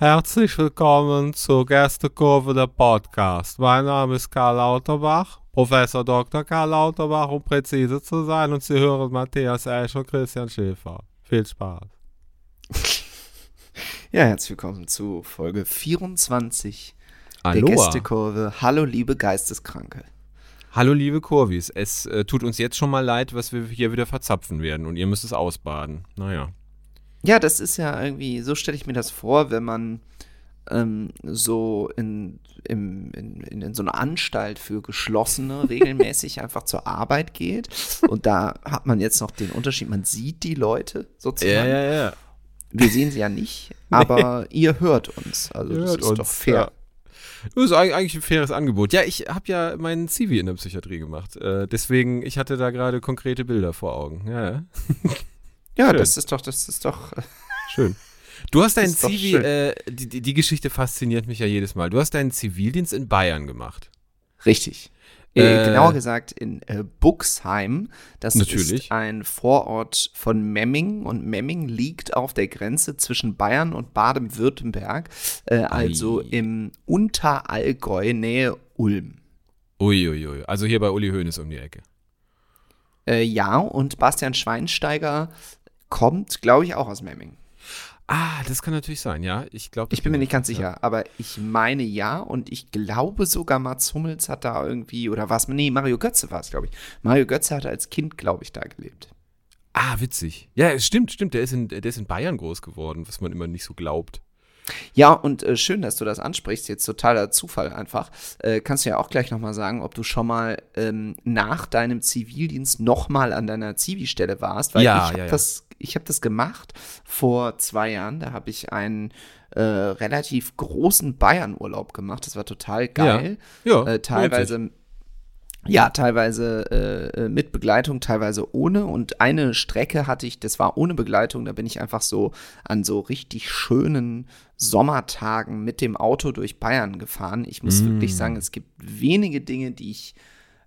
Herzlich willkommen zur Gästekurve der Podcast. Mein Name ist Karl Lauterbach, Professor Dr. Karl Lauterbach, um präzise zu sein, und Sie hören Matthias Esch und Christian Schäfer. Viel Spaß. Ja, herzlich willkommen zu Folge 24 der Aloha. Gästekurve. Hallo, liebe Geisteskranke. Hallo liebe Kurvis, es äh, tut uns jetzt schon mal leid, was wir hier wieder verzapfen werden und ihr müsst es ausbaden. Naja. Ja, das ist ja irgendwie, so stelle ich mir das vor, wenn man ähm, so in, im, in, in, in so eine Anstalt für Geschlossene regelmäßig einfach zur Arbeit geht. Und da hat man jetzt noch den Unterschied, man sieht die Leute sozusagen. ja. Wir sehen sie ja nicht, aber ihr hört uns. Also Ihr das ist uns, doch fair. ja. Das ist eig- eigentlich ein faires Angebot. Ja, ich habe ja meinen Zivi in der Psychiatrie gemacht. Äh, deswegen, ich hatte da gerade konkrete Bilder vor Augen. Ja, ja. Ja, Schön. das ist doch, das ist doch. Schön. Du hast deinen Ist doch Zivi, schön. äh, die, die, Geschichte fasziniert mich ja jedes Mal. Du hast deinen Zivildienst in Bayern gemacht. Richtig. Äh, Äh, genauer gesagt in äh, Buxheim. Das Natürlich. ist ein Vorort von Memming und Memming liegt auf der Grenze zwischen Bayern und Baden-Württemberg, äh, also Ei. im Unterallgäu, Nähe Ulm. Uiuiui. Also hier bei Uli Hoeneß um die Ecke. Äh, ja, und Bastian Schweinsteiger kommt, glaube ich, auch aus Memming. Ah, das kann natürlich sein, ja. Ich glaube. Ich bin mir nicht ganz sicher, aber ich meine ja und ich glaube sogar Mats Hummels hat da irgendwie, oder was, nee, Mario Götze war es, glaube ich. Mario Götze hatte als Kind, glaube ich, da gelebt. Ah, witzig. Ja, es stimmt, stimmt. Der ist, in, der ist in Bayern groß geworden, was man immer nicht so glaubt. Ja, und äh, schön, dass du das ansprichst. Jetzt totaler Zufall einfach. Äh, kannst du ja auch gleich nochmal sagen, ob du schon mal ähm, nach deinem Zivildienst nochmal an deiner Zivi-Stelle warst. Weil Ja, ich habe ja, ja. das, ich hab das gemacht vor zwei Jahren. Da habe ich einen äh, relativ großen Bayern-Urlaub gemacht. Das war total geil. Ja, äh, lohnt sich. teilweise. Ja, teilweise äh, äh, mit Begleitung, teilweise ohne. Und eine Strecke hatte ich, das war ohne Begleitung, da bin ich einfach so an so richtig schönen Sommertagen mit dem Auto durch Bayern gefahren. Ich muss Mm. wirklich sagen, es gibt wenige Dinge, die ich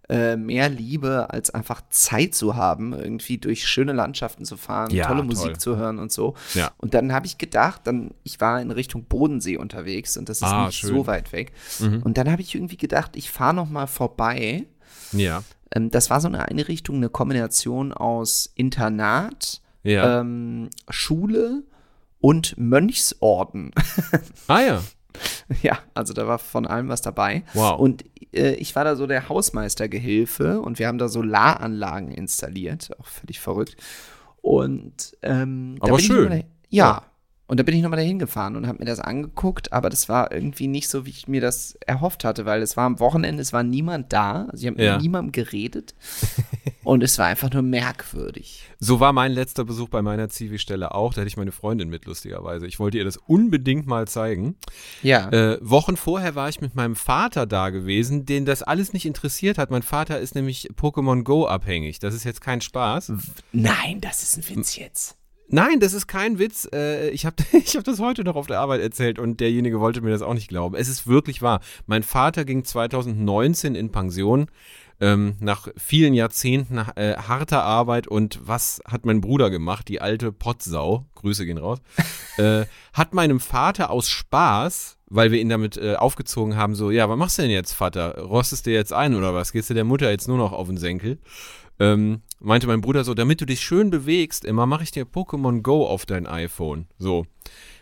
äh, mehr liebe, als einfach Zeit zu haben, irgendwie durch schöne Landschaften zu fahren, Ja, tolle toll. Musik zu hören und so. Ja. Und dann habe ich gedacht, dann, ich war in Richtung Bodensee unterwegs und das ist Ah, nicht schön. so weit weg. Mhm. Und dann habe ich irgendwie gedacht, ich fahre noch mal vorbei. Ja. Ähm, das war so eine Einrichtung, eine Kombination aus Internat, Ja. ähm, Schule und Mönchsorden. ah ja. ja, also da war von allem was dabei. Wow. Und äh, ich war da so der Hausmeistergehilfe und wir haben da Solaranlagen installiert, auch völlig verrückt. Und ähm, da Aber schön. mal dahin- ja. Und da bin ich nochmal dahin gefahren und habe mir das angeguckt, aber das war irgendwie nicht so, wie ich mir das erhofft hatte, weil es war am Wochenende, es war niemand da, also ich habe Ja. mit niemandem geredet und es war einfach nur merkwürdig. So war mein letzter Besuch bei meiner Zivi-Stelle auch. Da hatte ich meine Freundin mit, lustigerweise. Ich wollte ihr das unbedingt mal zeigen. Ja. Äh, Wochen vorher war ich mit meinem Vater da gewesen, den das alles nicht interessiert hat. Mein Vater ist nämlich Pokémon Go abhängig. Das ist jetzt kein Spaß. Nein, das ist ein Witz jetzt. Nein, das ist kein Witz. Äh, ich habe ich hab das heute noch auf der Arbeit erzählt und derjenige wollte mir das auch nicht glauben. Es ist wirklich wahr. Mein Vater ging 2019 in Pension. Ähm, nach vielen Jahrzehnten äh, harter Arbeit und was hat mein Bruder gemacht? Die alte Pottsau, Grüße gehen raus, äh, hat meinem Vater aus Spaß, weil wir ihn damit äh, aufgezogen haben, so, ja, was machst du denn jetzt, Vater? Rostest du jetzt ein oder was? Gehst du der Mutter jetzt nur noch auf den Senkel? ähm, meinte mein Bruder so, damit du dich schön bewegst, immer mache ich dir Pokémon Go auf dein iPhone. So.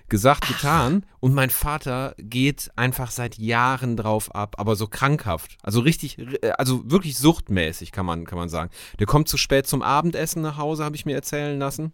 Gesagt, getan. Und mein Vater geht einfach seit Jahren drauf ab, aber so krankhaft. Also richtig, äh, also wirklich suchtmäßig, kann man, kann man sagen. Der kommt zu spät zum Abendessen nach Hause, habe ich mir erzählen lassen.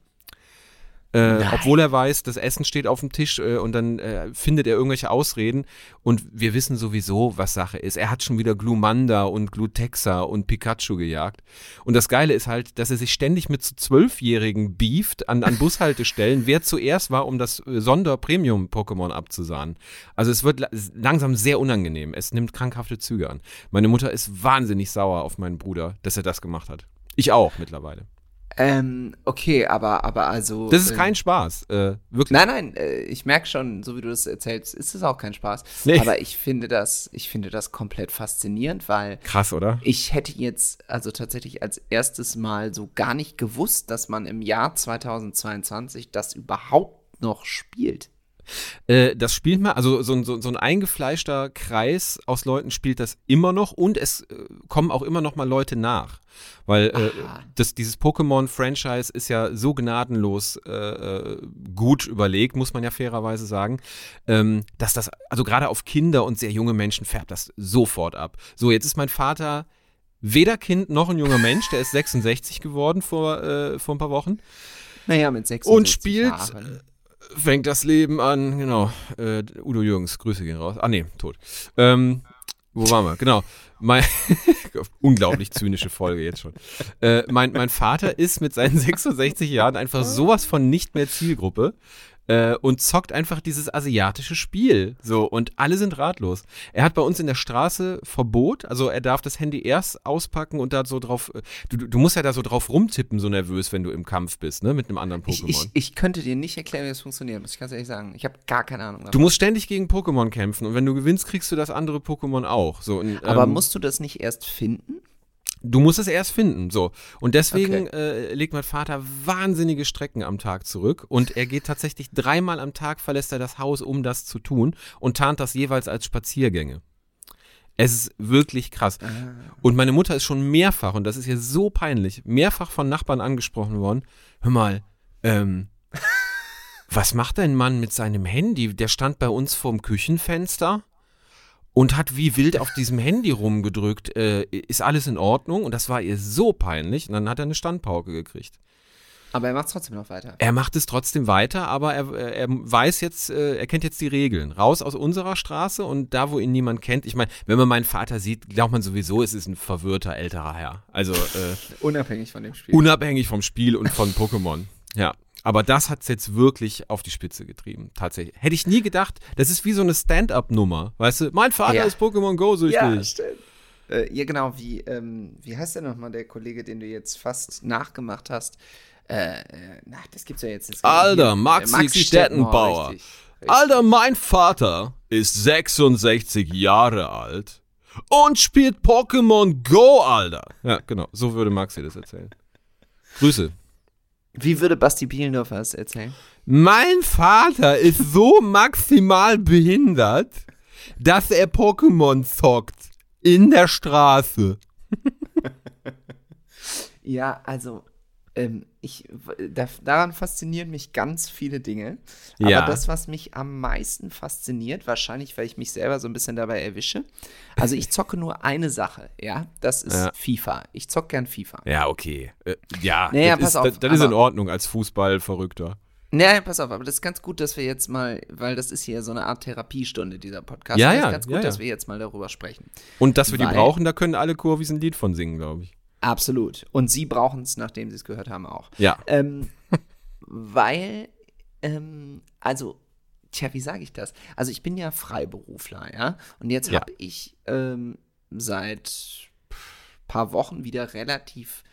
Äh, obwohl er weiß, das Essen steht auf dem Tisch äh, und dann äh, findet er irgendwelche Ausreden und wir wissen sowieso, was Sache ist. Er hat schon wieder Glumanda und Glutexa und Pikachu gejagt. Und das Geile ist halt, dass er sich ständig mit so Zwölfjährigen beeft an, an Bushaltestellen, wer zuerst war, um das äh, Sonder-Premium-Pokémon abzusahnen. Also es wird la langsam sehr unangenehm. Es nimmt krankhafte Züge an. Meine Mutter ist wahnsinnig sauer auf meinen Bruder, dass er das gemacht hat. Ich auch mittlerweile. Ähm, okay, aber, aber also. Das ist äh, kein Spaß. Äh, wirklich. Nein, nein, äh, ich merke schon, so wie du das erzählst, ist es auch kein Spaß. Nee. Aber ich finde das, ich finde das komplett faszinierend, weil Krass, oder? ich hätte jetzt also tatsächlich als erstes Mal so gar nicht gewusst, dass man im Jahr 2022 das überhaupt noch spielt. Äh, das spielt mal, also so, so, so ein eingefleischter Kreis aus Leuten spielt das immer noch und es äh, kommen auch immer noch mal Leute nach. Weil äh, das, dieses Pokémon-Franchise ist ja so gnadenlos äh, äh, gut überlegt, muss man ja fairerweise sagen, ähm, dass das, also gerade auf Kinder und sehr junge Menschen färbt das sofort ab. So, jetzt ist mein Vater weder Kind noch ein junger Mensch, der ist 66 geworden vor, vor ein paar Wochen. Naja, mit 66 Und spielt, Jahren. Fängt das Leben an, genau. Äh, Udo Jürgens, Grüße gehen raus. Ah, nee, tot. Ähm, wo waren wir? Genau. Mein, unglaublich zynische Folge jetzt schon. Äh, mein, mein Vater ist mit seinen 66 Jahren einfach sowas von nicht mehr Zielgruppe äh, und zockt einfach dieses asiatische Spiel. So, und alle sind ratlos. Er hat bei uns in der Straße Verbot, also er darf das Handy erst auspacken und da so drauf. äh, Du, du du musst ja da so drauf rumtippen, so nervös, wenn du im Kampf bist, ne? Mit einem anderen Ich, Pokémon. ich, ich könnte dir nicht erklären, wie das funktioniert, muss ich ganz ehrlich sagen. Ich habe gar keine Ahnung. Du Davon. musst ständig gegen Pokémon kämpfen und wenn du gewinnst, kriegst du das andere Pokémon auch. So, und, Aber ähm, musst du das nicht erst finden? Du musst es erst finden, so. Und deswegen äh, legt mein Vater wahnsinnige Strecken am Tag zurück und er geht tatsächlich dreimal am Tag, verlässt er das Haus, um das zu tun und tarnt das jeweils als Spaziergänge. Es ist wirklich krass. Und meine Mutter ist schon mehrfach, und das ist ihr so peinlich, mehrfach von Nachbarn angesprochen worden. Hör mal, ähm, was macht dein Mann mit seinem Handy? Der stand bei uns vorm Küchenfenster und hat wie wild auf diesem Handy rumgedrückt. Äh, ist alles in Ordnung? Und das war ihr so peinlich. Und dann hat er eine Standpauke gekriegt. Aber er macht trotzdem noch weiter. Er macht es trotzdem weiter, aber er, er weiß jetzt, äh, er kennt jetzt die Regeln. Raus aus unserer Straße und da, wo ihn niemand kennt. Ich meine, wenn man meinen Vater sieht, glaubt man sowieso, es ist ein verwirrter älterer Herr. Also äh, Unabhängig von dem Spiel. unabhängig vom Spiel und von Pokémon. Ja. Aber das hat es jetzt wirklich auf die Spitze getrieben. Tatsächlich. Hätte ich nie gedacht, das ist wie so eine Stand-up-Nummer. Weißt du, mein Vater Ja. ist Pokémon Go süchtig. stimmt. Äh, ja, genau, wie, ähm, wie heißt der nochmal, der Kollege, den du jetzt fast nachgemacht hast? Äh, äh, na, das gibt's ja jetzt. Das Alter, hier, Maxi Stettenbauer. richtig. Richtig. Alter, mein Vater ist 66 Jahre alt und spielt Pokémon Go, Alter. Ja, genau. So würde Maxi das erzählen. Grüße. Wie würde Basti Bielendorfer es erzählen? Mein Vater ist so maximal behindert, dass er Pokémon zockt. In der Straße. Ja, also, ähm, ich, da, daran faszinieren mich ganz viele Dinge. Ja. Aber das, was mich am meisten fasziniert, wahrscheinlich, weil ich mich selber so ein bisschen dabei erwische, also ich zocke nur eine Sache, ja, das ist Ja. FIFA. Ich zocke gern FIFA. Ja, okay. Äh, ja, Naja, das, pass ist, auf, das, das ist in Ordnung als Fußballverrückter. Naja, pass auf, aber das ist ganz gut, dass wir jetzt mal, weil das ist hier so eine Art Therapiestunde, dieser Podcast. Ja, das ja, ist ganz gut, ja, ja. dass wir jetzt mal darüber sprechen. Und dass wir die Weil- brauchen, da können alle Kurvis ein Lied von singen, glaube ich. Absolut. Und Sie brauchen es, nachdem Sie es gehört haben, auch. Ja. Ähm, weil, ähm, also, tja, wie sage ich das? Also, ich bin ja Freiberufler, ja. Und jetzt Ja. habe ich ähm, seit paar Wochen wieder relativ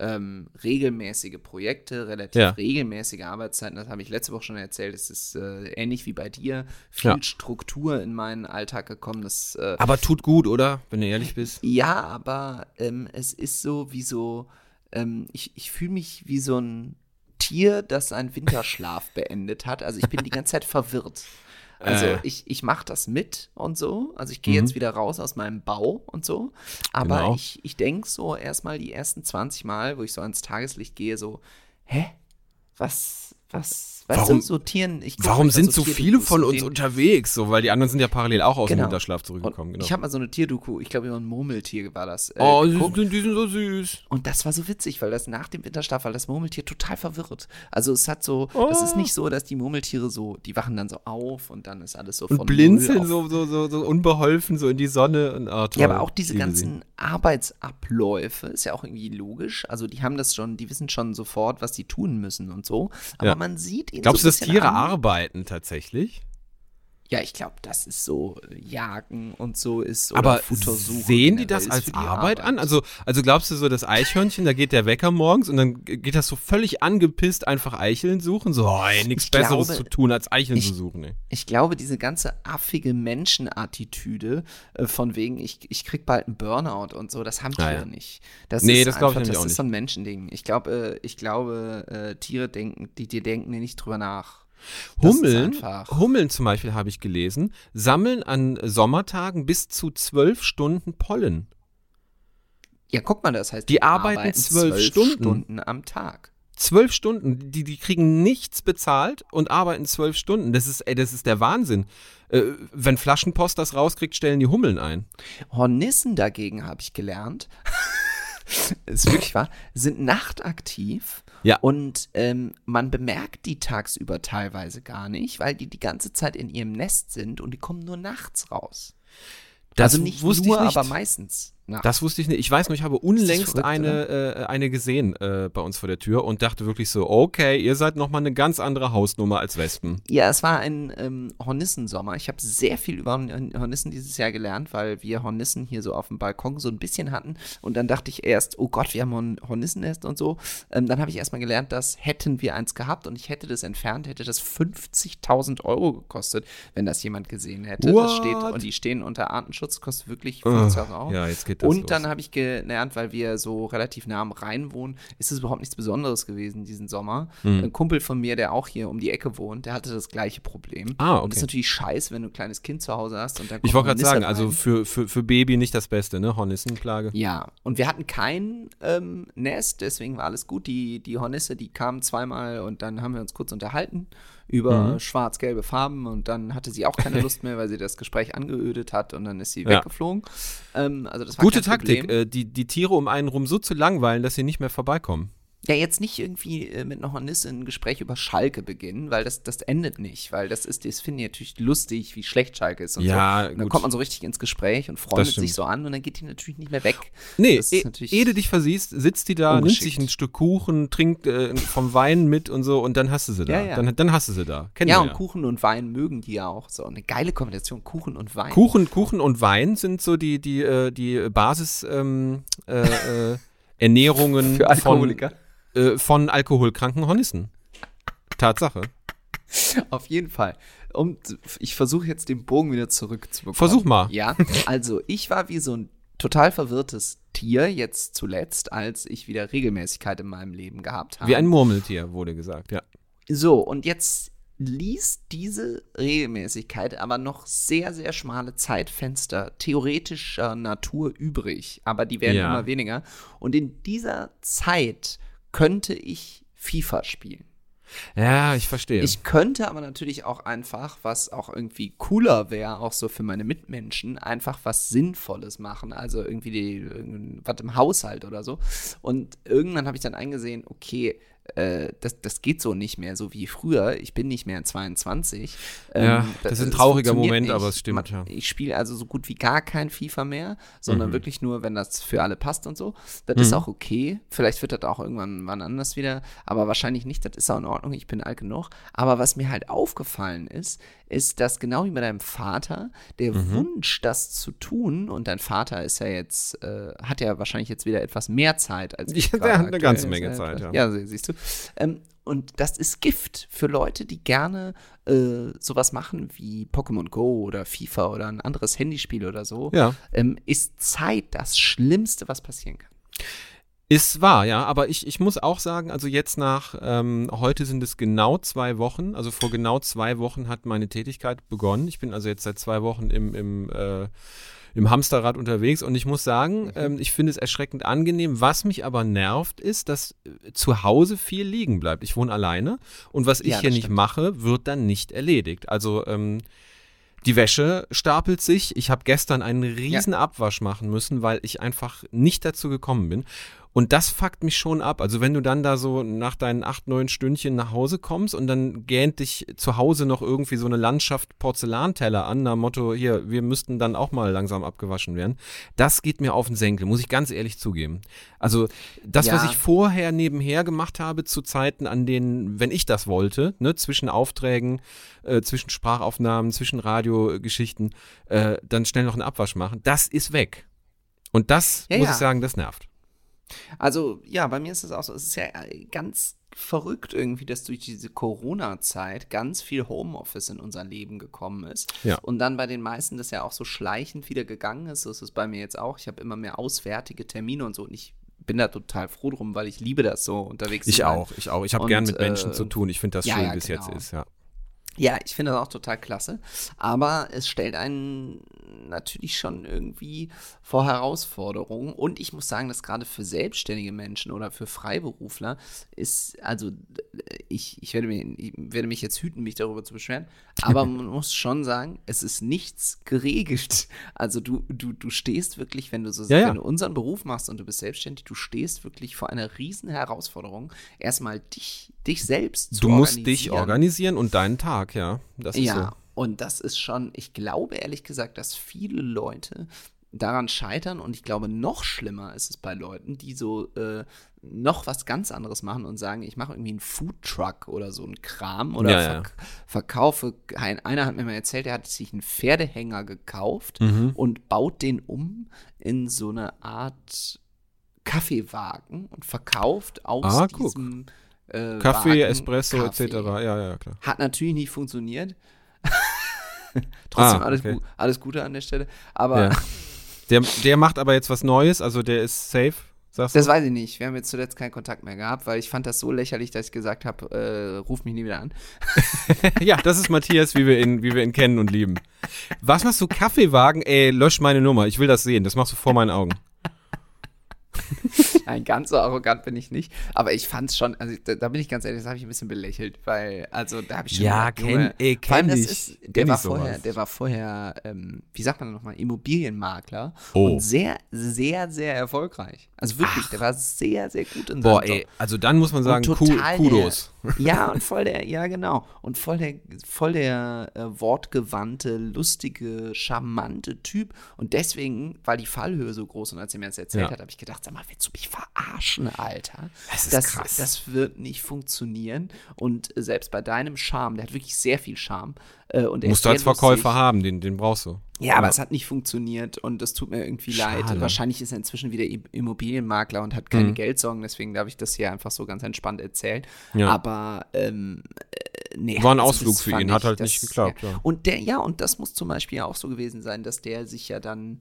ähm, regelmäßige Projekte, relativ Ja. regelmäßige Arbeitszeiten. Das habe ich letzte Woche schon erzählt. Es ist äh, ähnlich wie bei dir. Viel Ja. Struktur in meinen Alltag gekommen. Das äh, Aber tut gut, oder? Wenn du ehrlich bist. ja, aber ähm, es ist so wie so, ähm, ich, ich fühle mich wie so ein Tier, das seinen Winterschlaf beendet hat. Also ich bin die ganze Zeit verwirrt. Also Äh. ich, ich mache das mit und so. Also ich gehe jetzt wieder raus aus meinem Bau und so. Aber Genau. ich, ich denke so erstmal die ersten 20 Mal, wo ich so ans Tageslicht gehe, so, hä? Was, was, weißt Warum- du, so Tieren, ich guck Warum sind so viele von uns unterwegs? So, weil die anderen sind ja parallel auch aus dem Genau. Winterschlaf und zurückgekommen. Genau. Ich habe mal so eine Tierdoku, ich glaube über ein Murmeltier war das. Äh, oh, die geguckt. sind, die sind so süß. Und das war so witzig, weil das nach dem Winterschlaf war das Murmeltier total verwirrt. Also es hat so, das ist Oh. nicht so, dass die Murmeltiere so, die wachen dann so auf und dann ist alles so Und von blinzeln null so, so, so, so unbeholfen so in die Sonne. Und, toll. Ja, aber auch diese ganzen Arbeitsabläufe ist ja auch irgendwie logisch. Also die haben das schon, die wissen schon sofort, was sie tun müssen und so. Aber Ja. man sieht ihnen Glaubst so du, dass Tiere an, arbeiten tatsächlich? Ja, ich glaube, das ist so äh, Jagen und so ist. Aber oder Futtersuche sehen die das ist als für die Arbeit, an? Also, also glaubst du so, das Eichhörnchen, da geht der Wecker morgens und dann geht das so völlig angepisst einfach Eicheln suchen? So, oh, ey, nichts Ich Besseres glaube- zu tun, als Eicheln ich- zu suchen, ey. Ich glaube, diese ganze affige Menschenattitüde äh, von wegen, ich, ich krieg bald einen Burnout und so, das haben Ah, Tiere ja. nicht. Das Nee, ist das glaub ich nämlich Das auch ist nicht. so ein Menschending. Ich glaube, äh, ich glaube, äh, Tiere denken, die, die denken nicht drüber nach. Hummeln, Hummeln zum Beispiel habe ich gelesen, sammeln an Sommertagen bis zu zwölf Stunden Pollen. Ja, guck mal, das heißt, Die arbeiten zwölf Stunden. Stunden am Tag. Zwölf Stunden, die, die kriegen nichts bezahlt und arbeiten zwölf Stunden. Das ist, ey, das ist der Wahnsinn. Äh, wenn Flaschenpost das rauskriegt, stellen die Hummeln ein. Hornissen dagegen habe ich gelernt. ist wirklich wahr, sind nachtaktiv Ja. und ähm, man bemerkt die tagsüber teilweise gar nicht, weil die die ganze Zeit in ihrem Nest sind und die kommen nur nachts raus. Das also nicht wusste nur, ich nicht. aber meistens. Nachts. Das wusste ich nicht. Ich weiß nur, ich habe unlängst verrückt, eine, äh, eine gesehen äh, bei uns vor der Tür und dachte wirklich so, okay, ihr seid nochmal eine ganz andere Hausnummer als Wespen. Ja, es war ein ähm, Hornissensommer. Ich habe sehr viel über Horn- Hornissen dieses Jahr gelernt, weil wir Hornissen hier so auf dem Balkon so ein bisschen hatten. Und dann dachte ich erst, oh Gott, wir haben ein Hornissennest und so. Ähm, dann habe ich erstmal gelernt, dass hätten wir eins gehabt und ich hätte das entfernt, hätte das 50.000 Euro gekostet, wenn das jemand gesehen hätte. Das steht, What? und die stehen unter Artenschutz, kostet wirklich Ugh, 50.000 Euro. ja, jetzt geht das Und los. dann habe ich gelernt, weil wir so relativ nah am Rhein wohnen, ist es überhaupt nichts Besonderes gewesen diesen Sommer. Hm. Ein Kumpel von mir, der auch hier um die Ecke wohnt, der hatte das gleiche Problem. Ah, Und das ist okay. natürlich scheiße, wenn du ein kleines Kind zu Hause hast und dann Ich wollte gerade sagen, also rein. für, für, für Baby nicht das Beste, ne? Hornissenplage. Ja, und wir hatten kein ähm, Nest, deswegen war alles gut. Die, die Hornisse, die kamen zweimal und dann haben wir uns kurz unterhalten über Mhm. schwarz-gelbe Farben und dann hatte sie auch keine Lust mehr, weil sie das Gespräch angeödet hat und dann ist sie Ja. weggeflogen. Ähm, also das war Gute Taktik, äh, die, die Tiere um einen rum so zu langweilen, dass sie nicht mehr vorbeikommen. Ja, jetzt nicht irgendwie äh, mit einer Hornisse ein Gespräch über Schalke beginnen, weil das, das endet nicht, weil das ist, das finde ich natürlich lustig, wie schlecht Schalke ist und Ja, so. Und dann gut. kommt man so richtig ins Gespräch und freundet sich so an und dann geht die natürlich nicht mehr weg. Nee, Das ist natürlich ehe du dich versiehst, sitzt die da, nimmt sich ein Stück Kuchen, trinkt äh, vom Wein mit und so und dann hast du sie da. Ja, ja. Dann, dann hast du sie da. Kennen Ja, und Kuchen und Wein mögen die ja auch so. Eine geile Kombination, Kuchen und Wein. Kuchen, Kuchen und Wein sind so die, die, äh, die Basis ähm, äh, äh, Ernährungen Für Alkoholiker. Von, äh, von alkoholkranken Hornissen. Tatsache. Auf jeden Fall. Und ich versuche jetzt den Bogen wieder zurückzubekommen. Versuch mal. Ja, also ich war wie so ein total verwirrtes Tier jetzt zuletzt, als ich wieder Regelmäßigkeit in meinem Leben gehabt habe. Wie ein Murmeltier, wurde gesagt, ja. So, und jetzt ließ diese Regelmäßigkeit aber noch sehr, sehr schmale Zeitfenster theoretischer Natur übrig. Aber die werden Ja. immer weniger. Und in dieser Zeit könnte ich FIFA spielen. Ja, ich verstehe. Ich könnte aber natürlich auch einfach, was auch irgendwie cooler wäre, auch so für meine Mitmenschen, einfach was Sinnvolles machen. Also irgendwie die, was im Haushalt oder so. Und irgendwann habe ich dann eingesehen, okay, äh, das, das geht so nicht mehr, so wie früher. Ich bin nicht mehr 22. Ja, das ist ein trauriger funktioniert Moment, nicht. aber es stimmt, Man- ja. Ich spiele also so gut wie gar kein FIFA mehr, sondern Mhm. wirklich nur, wenn das für alle passt und so. Das ist auch okay. Vielleicht wird das auch irgendwann wann anders wieder, aber wahrscheinlich nicht. Das ist auch in Ordnung. Ich bin alt genug. Aber was mir halt aufgefallen ist, ist, dass genau wie bei deinem Vater der Mhm. Wunsch, das zu tun, und dein Vater ist ja jetzt, äh, hat ja wahrscheinlich jetzt wieder etwas mehr Zeit als ich. Ja, der hat eine ganze Menge Zeit, ja. Ja, sie- siehst du. Ähm, und das ist Gift für Leute, die gerne äh, sowas machen wie Pokémon Go oder FIFA oder ein anderes Handyspiel oder so. Ja. Ähm, ist Zeit das Schlimmste, was passieren kann. Ist wahr, ja, aber ich, ich muss auch sagen, also jetzt nach, ähm, heute sind es genau zwei Wochen, also vor genau zwei Wochen hat meine Tätigkeit begonnen. Ich bin also jetzt seit zwei Wochen im, im, äh, im Hamsterrad unterwegs und ich muss sagen, ähm, ich finde es erschreckend angenehm. Was mich aber nervt, ist, dass äh, zu Hause viel liegen bleibt. Ich wohne alleine und was ich Ja, hier das nicht stimmt. mache, wird dann nicht erledigt. Also, ähm, die Wäsche stapelt sich. Ich habe gestern einen riesen Abwasch machen müssen, weil ich einfach nicht dazu gekommen bin. Und das fuckt mich schon ab. Also wenn du dann da so nach deinen acht, neun Stündchen nach Hause kommst und dann gähnt dich zu Hause noch irgendwie so eine Landschaft Porzellanteller an, nach Motto, hier, wir müssten dann auch mal langsam abgewaschen werden. Das geht mir auf den Senkel, muss ich ganz ehrlich zugeben. Also das, was Ja. ich vorher nebenher gemacht habe, zu Zeiten, an denen, wenn ich das wollte, ne, zwischen Aufträgen, äh, zwischen Sprachaufnahmen, zwischen Radiogeschichten, äh, dann schnell noch einen Abwasch machen, das ist weg. Und das, Ja, muss ja. ich sagen, das nervt. Also, ja, bei mir ist es auch so. Es ist ja äh, ganz verrückt irgendwie, dass durch diese Corona-Zeit ganz viel Homeoffice in unser Leben gekommen ist. Ja. Und dann bei den meisten das ja auch so schleichend wieder gegangen ist. So ist es bei mir jetzt auch. Ich habe immer mehr auswärtige Termine und so. Und ich bin da total froh drum, weil ich liebe das so unterwegs Ich auch, ich auch. Ich habe gern mit Menschen äh, zu tun. Ich finde das ja, schön, ja, wie es jetzt genau. ist, ja. Ja, ich finde das auch total klasse. Aber es stellt einen natürlich schon irgendwie vor Herausforderungen. Und ich muss sagen, dass gerade für selbstständige Menschen oder für Freiberufler ist, also ich, ich, werde, mich, ich werde mich jetzt hüten, mich darüber zu beschweren, aber man muss schon sagen, es ist nichts geregelt. Also du, du, du stehst wirklich, wenn du so Ja, ja. wenn du unseren Beruf machst und du bist selbstständig, du stehst wirklich vor einer riesen Herausforderung, erstmal dich, dich selbst zu Du musst dich organisieren. und deinen Tag, ja. Das ist Ja, so. und das ist schon, ich glaube ehrlich gesagt, dass viele Leute daran scheitern und ich glaube, noch schlimmer ist es bei Leuten, die so äh, noch was ganz anderes machen und sagen, ich mache irgendwie einen Foodtruck oder so einen Kram oder Ja, verk verkaufe. Ein, einer hat mir mal erzählt, er hat sich einen Pferdehänger gekauft Mhm. und baut den um in so eine Art Kaffeewagen und verkauft aus Ah, guck. Äh, Kaffee, Wagen Espresso Kaffee. etc. Ja, ja, klar. Hat natürlich nicht funktioniert. Trotzdem Ah, alles, okay. gu alles Gute an der Stelle. Aber Ja. Der, der macht aber jetzt was Neues, also der ist safe, sagst das du? weiß ich nicht. Wir haben jetzt zuletzt keinen Kontakt mehr gehabt, weil ich fand das so lächerlich, dass ich gesagt habe, äh, ruf mich nie wieder an. ja, das ist Matthias, wie wir, ihn, wie wir ihn kennen und lieben. Was machst du? Kaffeewagen? Ey, lösch meine Nummer. Ich will das sehen. Das machst du vor meinen Augen. Nein, ganz so arrogant bin ich nicht. Aber ich fand es schon, also da, da bin ich ganz ehrlich, das habe ich ein bisschen belächelt, weil, also da habe ich schon. Ja, kenn- ey, allem kenn ich. Ist, der, Kenn war ich vorher, der war vorher, ähm, wie sagt man nochmal, Immobilienmakler Oh. und sehr, sehr, sehr erfolgreich. Also wirklich, der war sehr, sehr gut in seinem Boah, Job. ey, also dann muss man sagen, Kudos. Der, ja, und voll der, ja genau. Und voll der, voll der äh, wortgewandte, lustige, charmante Typ. Und deswegen war die Fallhöhe so groß. Und als er mir das erzählt Ja. hat, habe ich gedacht, sag mal, willst du mich verarschen, Alter? Das ist das, krass. Das wird nicht funktionieren. Und äh, selbst bei deinem Charme, der hat wirklich sehr viel Charme. Äh, und er Musst du als. Verkäufer haben, den, den brauchst du. Ja, aber es hat nicht funktioniert und es tut mir irgendwie leid. Schade. Wahrscheinlich ist er inzwischen wieder Immobilienmakler und hat keine Mhm. Geldsorgen, deswegen darf ich das hier einfach so ganz entspannt erzählen. Ja. Aber ähm, äh, nee. War ein also Ausflug für ihn, hat halt das- nicht geklappt, ja. Und der, ja, und das muss zum Beispiel auch so gewesen sein, dass der sich ja dann,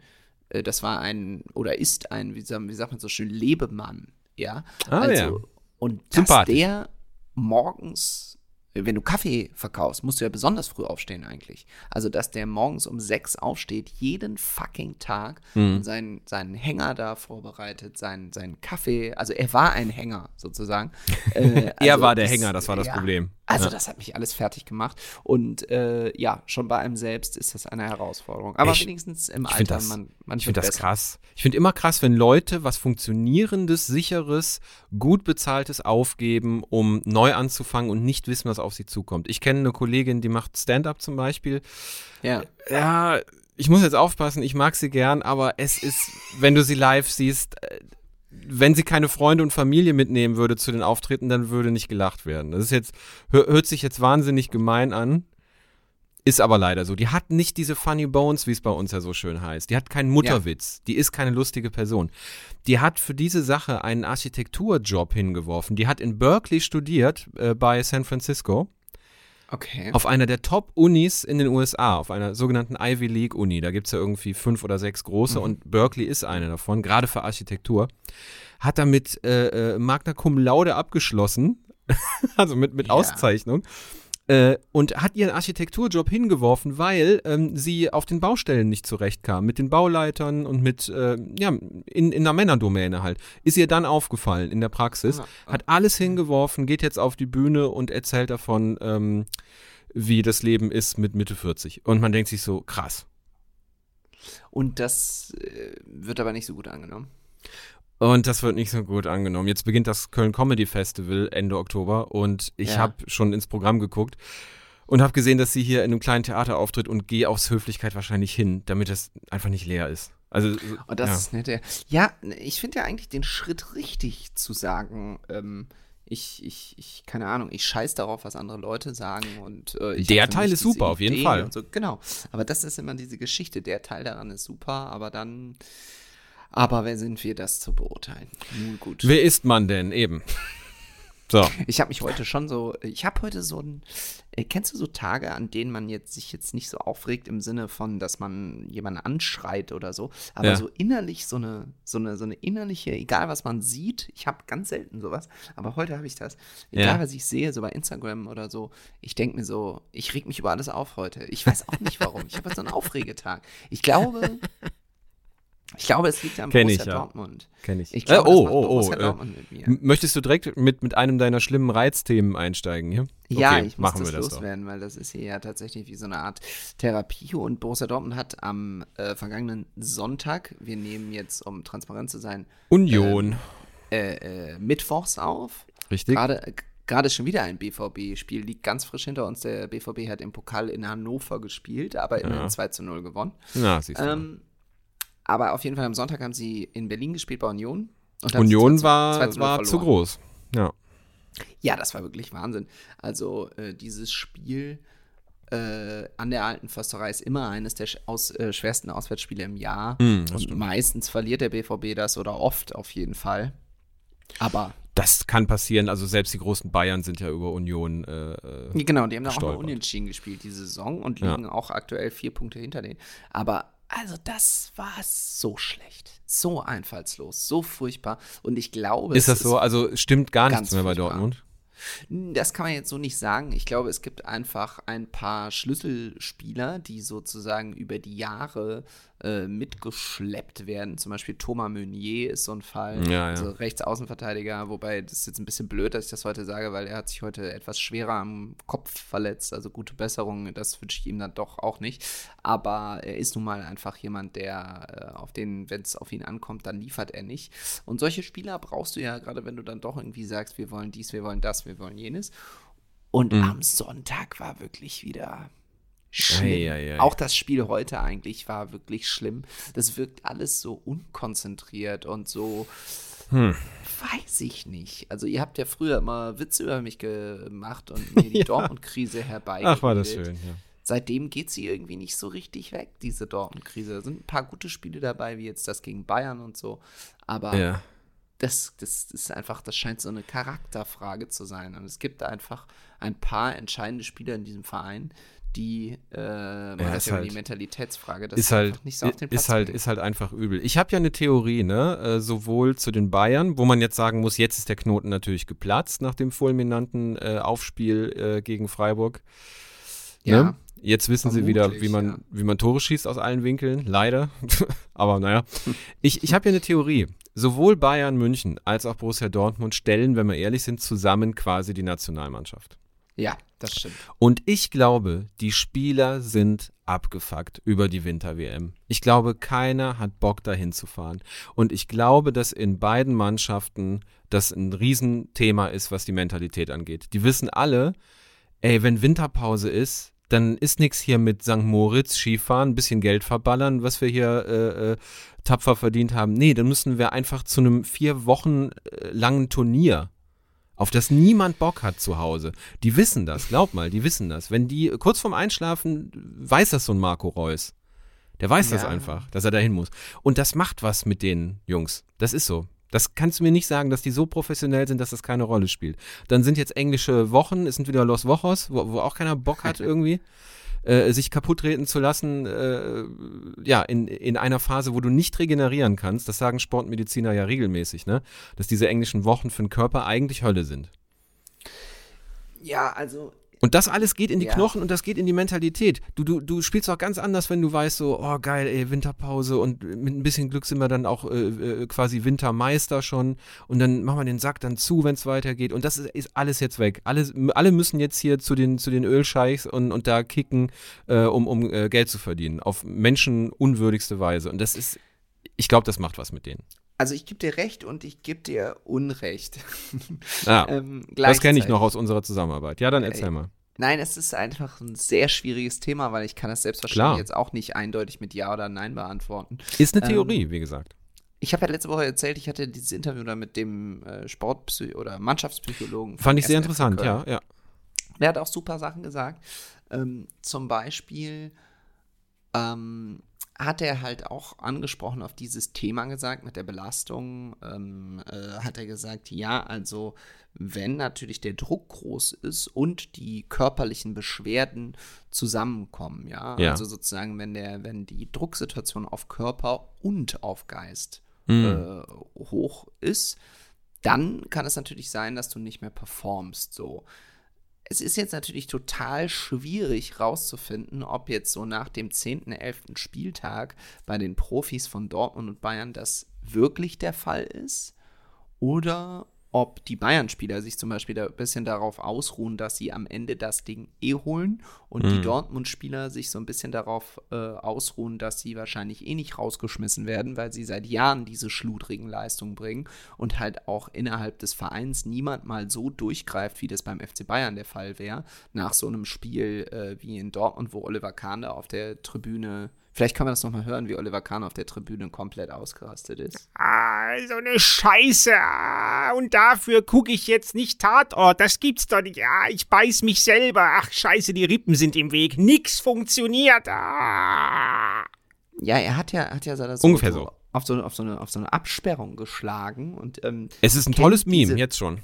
äh, das war ein, oder ist ein, wie sagt, wie sagt man so schön, Lebemann, ja. Ah, also, ja. Und dass der morgens, wenn du Kaffee verkaufst, musst du ja besonders früh aufstehen eigentlich. Also, dass der morgens um sechs aufsteht, jeden fucking Tag Mhm. und seinen, seinen Hänger da vorbereitet, seinen, seinen Kaffee. Also, er war ein Hänger sozusagen. Äh, Er also war der das- Hänger, das war das ja. Problem. Also Ja. das hat mich alles fertig gemacht. Und äh, ja, schon bei einem selbst ist das eine Herausforderung. Aber Ich- wenigstens im Alter, das- man, man Ich finde das besser. krass. Ich finde immer krass, wenn Leute was Funktionierendes, Sicheres, gut bezahltes aufgeben, um neu anzufangen und nicht wissen, was auf sie zukommt. Ich kenne eine Kollegin, die macht Stand-up zum Beispiel. Ja. Ja, ich muss jetzt aufpassen, ich mag sie gern, aber es ist, wenn du sie live siehst, äh, wenn sie keine Freunde und Familie mitnehmen würde zu den Auftritten, dann würde nicht gelacht werden. Das ist jetzt, hör, hört sich jetzt wahnsinnig gemein an. Ist aber leider so. Die hat nicht diese Funny Bones, wie es bei uns ja so schön heißt. Die hat keinen Mutterwitz. Die ist keine lustige Person. Die hat für diese Sache einen Architekturjob hingeworfen. Die hat in Berkeley studiert, äh, bei San Francisco Okay. auf einer der Top-Unis in den USA, auf einer sogenannten Ivy League-Uni. Da gibt es ja irgendwie fünf oder sechs große und Berkeley ist eine davon, gerade für Architektur. Hat damit äh, äh, Magna Cum Laude abgeschlossen, also mit, mit Ja. Auszeichnung. Äh, und hat ihren Architekturjob hingeworfen, weil ähm, sie auf den Baustellen nicht zurechtkam, mit den Bauleitern und mit, äh, ja, in, in der Männerdomäne halt. Ist ihr dann aufgefallen in der Praxis, Ah, hat alles hingeworfen, geht jetzt auf die Bühne und erzählt davon, ähm, wie das Leben ist mit Mitte 40. Und man denkt sich so, krass. Und das äh, wird aber nicht so gut angenommen. Und das wird nicht so gut angenommen. Jetzt beginnt das Köln Comedy Festival Ende Oktober und ich Ja. habe schon ins Programm geguckt und habe gesehen, dass sie hier in einem kleinen Theater auftritt und gehe aus Höflichkeit wahrscheinlich hin, damit es einfach nicht leer ist. Also Und das ja. ist nett. Ja, ja ich finde ja eigentlich den Schritt richtig zu sagen, ähm, ich, ich, ich, keine Ahnung, ich scheiß darauf, was andere Leute sagen und äh, Der Teil ist super, auf jeden Ideen Fall. So. Genau. Aber das ist immer diese Geschichte. Der Teil daran ist super, aber dann. Aber wer sind wir, das zu beurteilen? Nun gut. Wer ist man denn eben? So. Ich habe mich heute schon so, ich habe heute so ein, Äh, kennst du so Tage, an denen man jetzt sich jetzt nicht so aufregt im Sinne von, dass man jemanden anschreit oder so, aber Ja. so innerlich so eine, so eine, so eine innerliche, egal was man sieht, ich habe ganz selten sowas, aber heute habe ich das, egal Ja. was ich sehe, so bei Instagram oder so, ich denke mir so, ich reg mich über alles auf heute. Ich weiß auch nicht warum. Ich habe jetzt so einen Aufregetag. Ich glaube, ich glaube, es liegt am Kenn Borussia ich, ja. Dortmund. Kenn ich. Ich glaube, äh, oh, oh, oh. Borussia Äh, Dortmund mit mir. m- möchtest du direkt mit, mit einem deiner schlimmen Reizthemen einsteigen hier? Ja, Okay, ich muss machen das wir das doch. loswerden, weil das ist hier ja tatsächlich wie so eine Art Therapie. Und Borussia Dortmund hat am äh, vergangenen Sonntag, wir nehmen jetzt, um transparent zu sein, Union. äh, äh, mittwochs auf. Richtig? Gerade äh, gerade schon wieder ein BVB-Spiel, liegt ganz frisch hinter uns. Der BVB hat im Pokal in Hannover gespielt, aber immerhin Ja. 2 zu 0 gewonnen. Na, siehst du. Ähm, aber auf jeden Fall am Sonntag haben sie in Berlin gespielt bei Union. Union sie 2 2 war, 0 war zu groß. Ja. Ja, das war wirklich Wahnsinn. Also äh, dieses Spiel äh, an der alten Försterei ist immer eines der aus, äh, schwersten Auswärtsspiele im Jahr. Mm, und meistens verliert der BVB das oder oft auf jeden Fall. Aber Das kann passieren. Also selbst die großen Bayern sind ja über Union. Äh, genau, die haben da auch mal unentschieden gespielt diese Saison und Ja. liegen auch aktuell vier Punkte hinter denen. Aber also das war so schlecht, so einfallslos, so furchtbar. Und ich glaube, ist das so? Also stimmt gar nichts mehr bei furchtbar. Dortmund? Das kann man jetzt so nicht sagen. Ich glaube, es gibt einfach ein paar Schlüsselspieler, die sozusagen über die Jahre äh, mitgeschleppt werden. Zum Beispiel Thomas Meunier ist so ein Fall. Ja, ja. Also Rechtsaußenverteidiger, wobei das ist jetzt ein bisschen blöd, dass ich das heute sage, weil er hat sich heute etwas schwerer am Kopf verletzt. Also gute Besserung, das wünsche ich ihm dann doch auch nicht. Aber er ist nun mal einfach jemand, der äh, auf den, wenn es auf ihn ankommt, dann liefert er nicht. Und solche Spieler brauchst du ja gerade, wenn du dann doch irgendwie sagst, wir wollen dies, wir wollen das, wir wollen jenes. Und Mhm. am Sonntag war wirklich wieder schlimm. Ei, ei, ei. Auch das Spiel heute eigentlich war wirklich schlimm. Das wirkt alles so unkonzentriert und so, Hm. weiß ich nicht. Also ihr habt ja früher immer Witze über mich gemacht und mir die Ja. Dortmund-Krise herbeigeredet. Ach, war das schön, ja. Seitdem geht sie irgendwie nicht so richtig weg, diese Dortmund-Krise. Da sind ein paar gute Spiele dabei, wie jetzt das gegen Bayern und so. Aber Ja. das, das ist einfach, das scheint so eine Charakterfrage zu sein. Und es gibt einfach ein paar entscheidende Spieler in diesem Verein, die, äh, Ja, ist halt- die Mentalitätsfrage, das ist halt, nicht so auf den Platz ist halt, bringen. ist halt einfach übel. Ich habe ja eine Theorie, ne, äh, sowohl zu den Bayern, wo man jetzt sagen muss, jetzt ist der Knoten natürlich geplatzt nach dem fulminanten äh, Aufspiel äh, gegen Freiburg. Ja, Ne? Jetzt wissen sie wieder, wie man, ja. wie man Tore schießt aus allen Winkeln, leider. Aber naja. Ich, ich habe ja eine Theorie. Sowohl Bayern München als auch Borussia Dortmund stellen, wenn wir ehrlich sind, zusammen quasi die Nationalmannschaft. Ja, das stimmt. Und ich glaube, die Spieler sind abgefuckt über die Winter-WM. Ich glaube, keiner hat Bock dahin zu fahren. Und ich glaube, dass in beiden Mannschaften das ein Riesenthema ist, was die Mentalität angeht. Die wissen alle, ey, wenn Winterpause ist, dann ist nichts hier mit St. Moritz, Skifahren, ein bisschen Geld verballern, was wir hier äh, äh, tapfer verdient haben. Nee, dann müssen wir einfach zu einem vier Wochen äh, langen Turnier auf das niemand Bock hat zu Hause. Die wissen das, glaub mal, die wissen das. Wenn die kurz vorm Einschlafen, weiß das so ein Marco Reus. Der weiß das Ja. einfach, dass er dahin muss. Und das macht was mit den Jungs. Das ist so. Das kannst du mir nicht sagen, dass die so professionell sind, dass das keine Rolle spielt. Dann sind jetzt englische Wochen, es sind wieder Los Wochos, wo, wo auch keiner Bock hat irgendwie, äh, sich kaputt treten zu lassen, äh, ja, in, in einer Phase, wo du nicht regenerieren kannst. Das sagen Sportmediziner ja regelmäßig, ne? Dass diese englischen Wochen für den Körper eigentlich Hölle sind. Ja, also Und das alles geht in die Ja. Knochen und das geht in die Mentalität. Du, du, du spielst auch ganz anders, wenn du weißt, so, oh geil, ey, Winterpause und mit ein bisschen Glück sind wir dann auch äh, äh, quasi Wintermeister schon und dann machen wir den Sack dann zu, wenn es weitergeht. Und das ist, ist alles jetzt weg. Alles, alle müssen jetzt hier zu den, zu den Ölscheichs und, und da kicken, äh, um, um äh, Geld zu verdienen. Auf menschenunwürdigste Weise. Und das ist, ich glaube, das macht was mit denen. Also ich gebe dir recht und ich gebe dir Unrecht. Ja, ähm, das kenne ich noch aus unserer Zusammenarbeit. Ja, dann erzähl Ey. mal. Nein, es ist einfach ein sehr schwieriges Thema, weil ich kann das selbstverständlich Klar. jetzt auch nicht eindeutig mit Ja oder Nein beantworten. Ist eine Ähm, Theorie, wie gesagt. Ich habe ja letzte Woche erzählt, ich hatte dieses Interview da mit dem äh, Sportpsy oder Mannschaftspsychologen. Fand ich sehr 1. FC interessant, ja, ja. Der hat auch super Sachen gesagt. Ähm, zum Beispiel, ähm, hat er halt auch angesprochen auf dieses Thema gesagt mit der Belastung. Ähm, äh, hat er gesagt, ja, also wenn natürlich der Druck groß ist und die körperlichen Beschwerden zusammenkommen, ja, Ja. also sozusagen, wenn der, wenn die Drucksituation auf Körper und auf Geist Mhm. äh, hoch ist, dann kann es natürlich sein, dass du nicht mehr performst. So. Es ist jetzt natürlich total schwierig rauszufinden, ob jetzt so nach dem 10., 11. Spieltag bei den Profis von Dortmund und Bayern das wirklich der Fall ist oder ob die Bayern-Spieler sich zum Beispiel da ein bisschen darauf ausruhen, dass sie am Ende das Ding eh holen und die Mhm. Dortmund-Spieler sich so ein bisschen darauf äh, ausruhen, dass sie wahrscheinlich eh nicht rausgeschmissen werden, weil sie seit Jahren diese schludrigen Leistungen bringen und halt auch innerhalb des Vereins niemand mal so durchgreift, wie das beim FC Bayern der Fall wäre, nach so einem Spiel äh, wie in Dortmund, wo Oliver Kahn da auf der Tribüne, vielleicht kann man das nochmal hören, wie Oliver Kahn auf der Tribüne komplett ausgerastet ist. Ah, so eine Scheiße. Ah, und dafür gucke ich jetzt nicht Tatort. Das gibt's doch nicht. Ah, ich beiß mich selber. Ach, scheiße, die Rippen sind im Weg. Nix funktioniert. Ah. Ja, er hat ja, hat ja so, so, Ungefähr so. Auf, so, auf, so eine, auf so eine Absperrung geschlagen und ähm, Es ist ein tolles Meme, jetzt schon.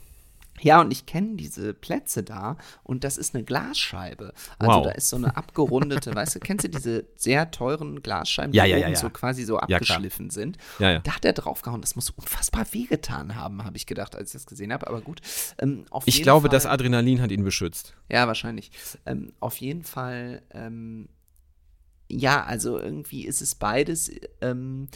Ja, und ich kenne diese Plätze da und das ist eine Glasscheibe. Also Wow. da ist so eine abgerundete, weißt du, kennst du diese sehr teuren Glasscheiben, Ja, die ja, oben ja, ja. so quasi so abgeschliffen sind? Ja, ja. Da hat er draufgehauen, das muss unfassbar wehgetan haben, habe ich gedacht, als ich das gesehen habe. Aber gut, ähm, Ich glaube, Fall, das Adrenalin hat ihn beschützt. Ja, wahrscheinlich. Ähm, auf jeden Fall, ähm, ja, also irgendwie ist es beides. Ähm,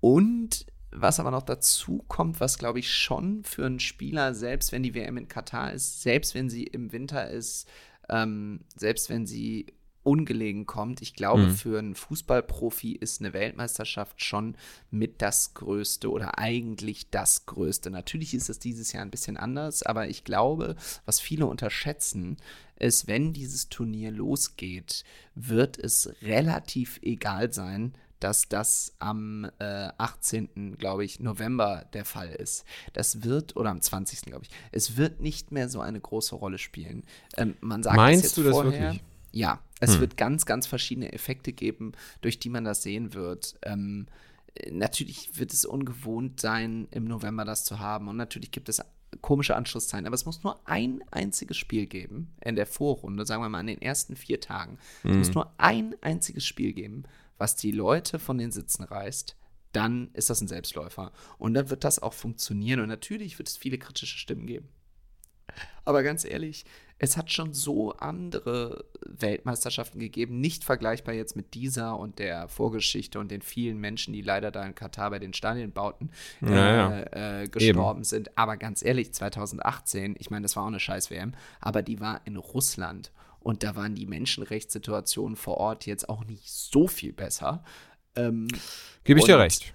und was aber noch dazu kommt, was glaube ich schon für einen Spieler, selbst wenn die WM in Katar ist, selbst wenn sie im Winter ist, ähm, selbst wenn sie ungelegen kommt, ich glaube, Mhm. für einen Fußballprofi ist eine Weltmeisterschaft schon mit das Größte oder eigentlich das Größte. Natürlich ist es dieses Jahr ein bisschen anders, aber ich glaube, was viele unterschätzen, ist, wenn dieses Turnier losgeht, wird es relativ egal sein, dass das am äh, 18. glaube ich, November der Fall ist. Das wird, oder am 20. glaube ich, es wird nicht mehr so eine große Rolle spielen. Ähm, man sagt Meinst jetzt du das vorher, wirklich? Ja, es Hm. wird ganz, ganz verschiedene Effekte geben, durch die man das sehen wird. Ähm, äh, natürlich wird es ungewohnt sein, im November das zu haben. Und natürlich gibt es komische Anschlusszeiten. Aber es muss nur ein einziges Spiel geben in der Vorrunde, sagen wir mal in den ersten vier Tagen. Es Mhm. muss nur ein einziges Spiel geben, was die Leute von den Sitzen reißt. Dann ist das ein Selbstläufer. Und dann wird das auch funktionieren. Und natürlich wird es viele kritische Stimmen geben. Aber ganz ehrlich, es hat schon so andere Weltmeisterschaften gegeben, nicht vergleichbar jetzt mit dieser und der Vorgeschichte und den vielen Menschen, die leider da in Katar bei den Stadienbauten äh, Ja, Äh, gestorben sind. Aber ganz ehrlich, 2018, ich meine, das war auch eine scheiß WM, aber die war in Russland und da waren die Menschenrechtssituationen vor Ort jetzt auch nicht so viel besser. Ähm, Gebe ich dir recht.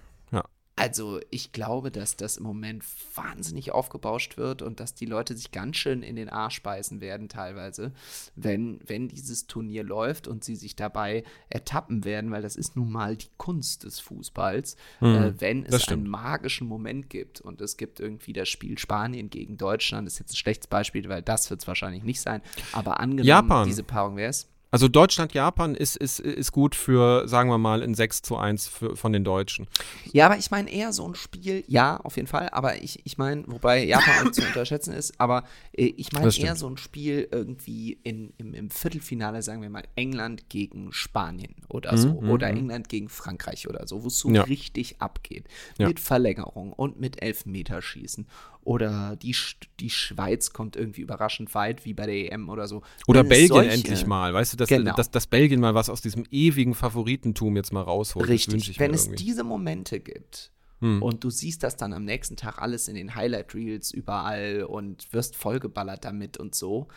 Also ich glaube, dass das im Moment wahnsinnig aufgebauscht wird und dass die Leute sich ganz schön in den Arsch beißen werden teilweise, wenn, wenn dieses Turnier läuft und sie sich dabei ertappen werden, weil das ist nun mal die Kunst des Fußballs, äh, wenn Mhm. das es stimmt. einen magischen Moment gibt und es gibt irgendwie das Spiel Spanien gegen Deutschland, das ist jetzt ein schlechtes Beispiel, weil das wird es wahrscheinlich nicht sein, aber angenommen, Japan. diese Paarung wäre es. Also Deutschland-Japan ist, ist, ist gut für, sagen wir mal, ein 6 zu 1 für, von den Deutschen. Ja, aber ich meine eher so ein Spiel, ja, auf jeden Fall, aber ich, ich meine, wobei Japan nicht zu unterschätzen ist, aber äh, ich meine eher so ein Spiel irgendwie in, im, im Viertelfinale, sagen wir mal, England gegen Spanien oder so, mhm, oder mhm. England gegen Frankreich oder so, wo es so Ja. richtig abgeht. Ja. Mit Verlängerung und mit Elfmeterschießen. Oder die, die Schweiz kommt irgendwie überraschend weit, wie bei der EM oder so. Oder Belgien solche- endlich mal, weißt du, dass, Genau. dass, dass Belgien mal was aus diesem ewigen Favoritentum jetzt mal rausholt. Richtig, ich wenn es irgendwie. diese Momente gibt Hm. und du siehst das dann am nächsten Tag alles in den Highlight-Reels überall und wirst vollgeballert damit und so,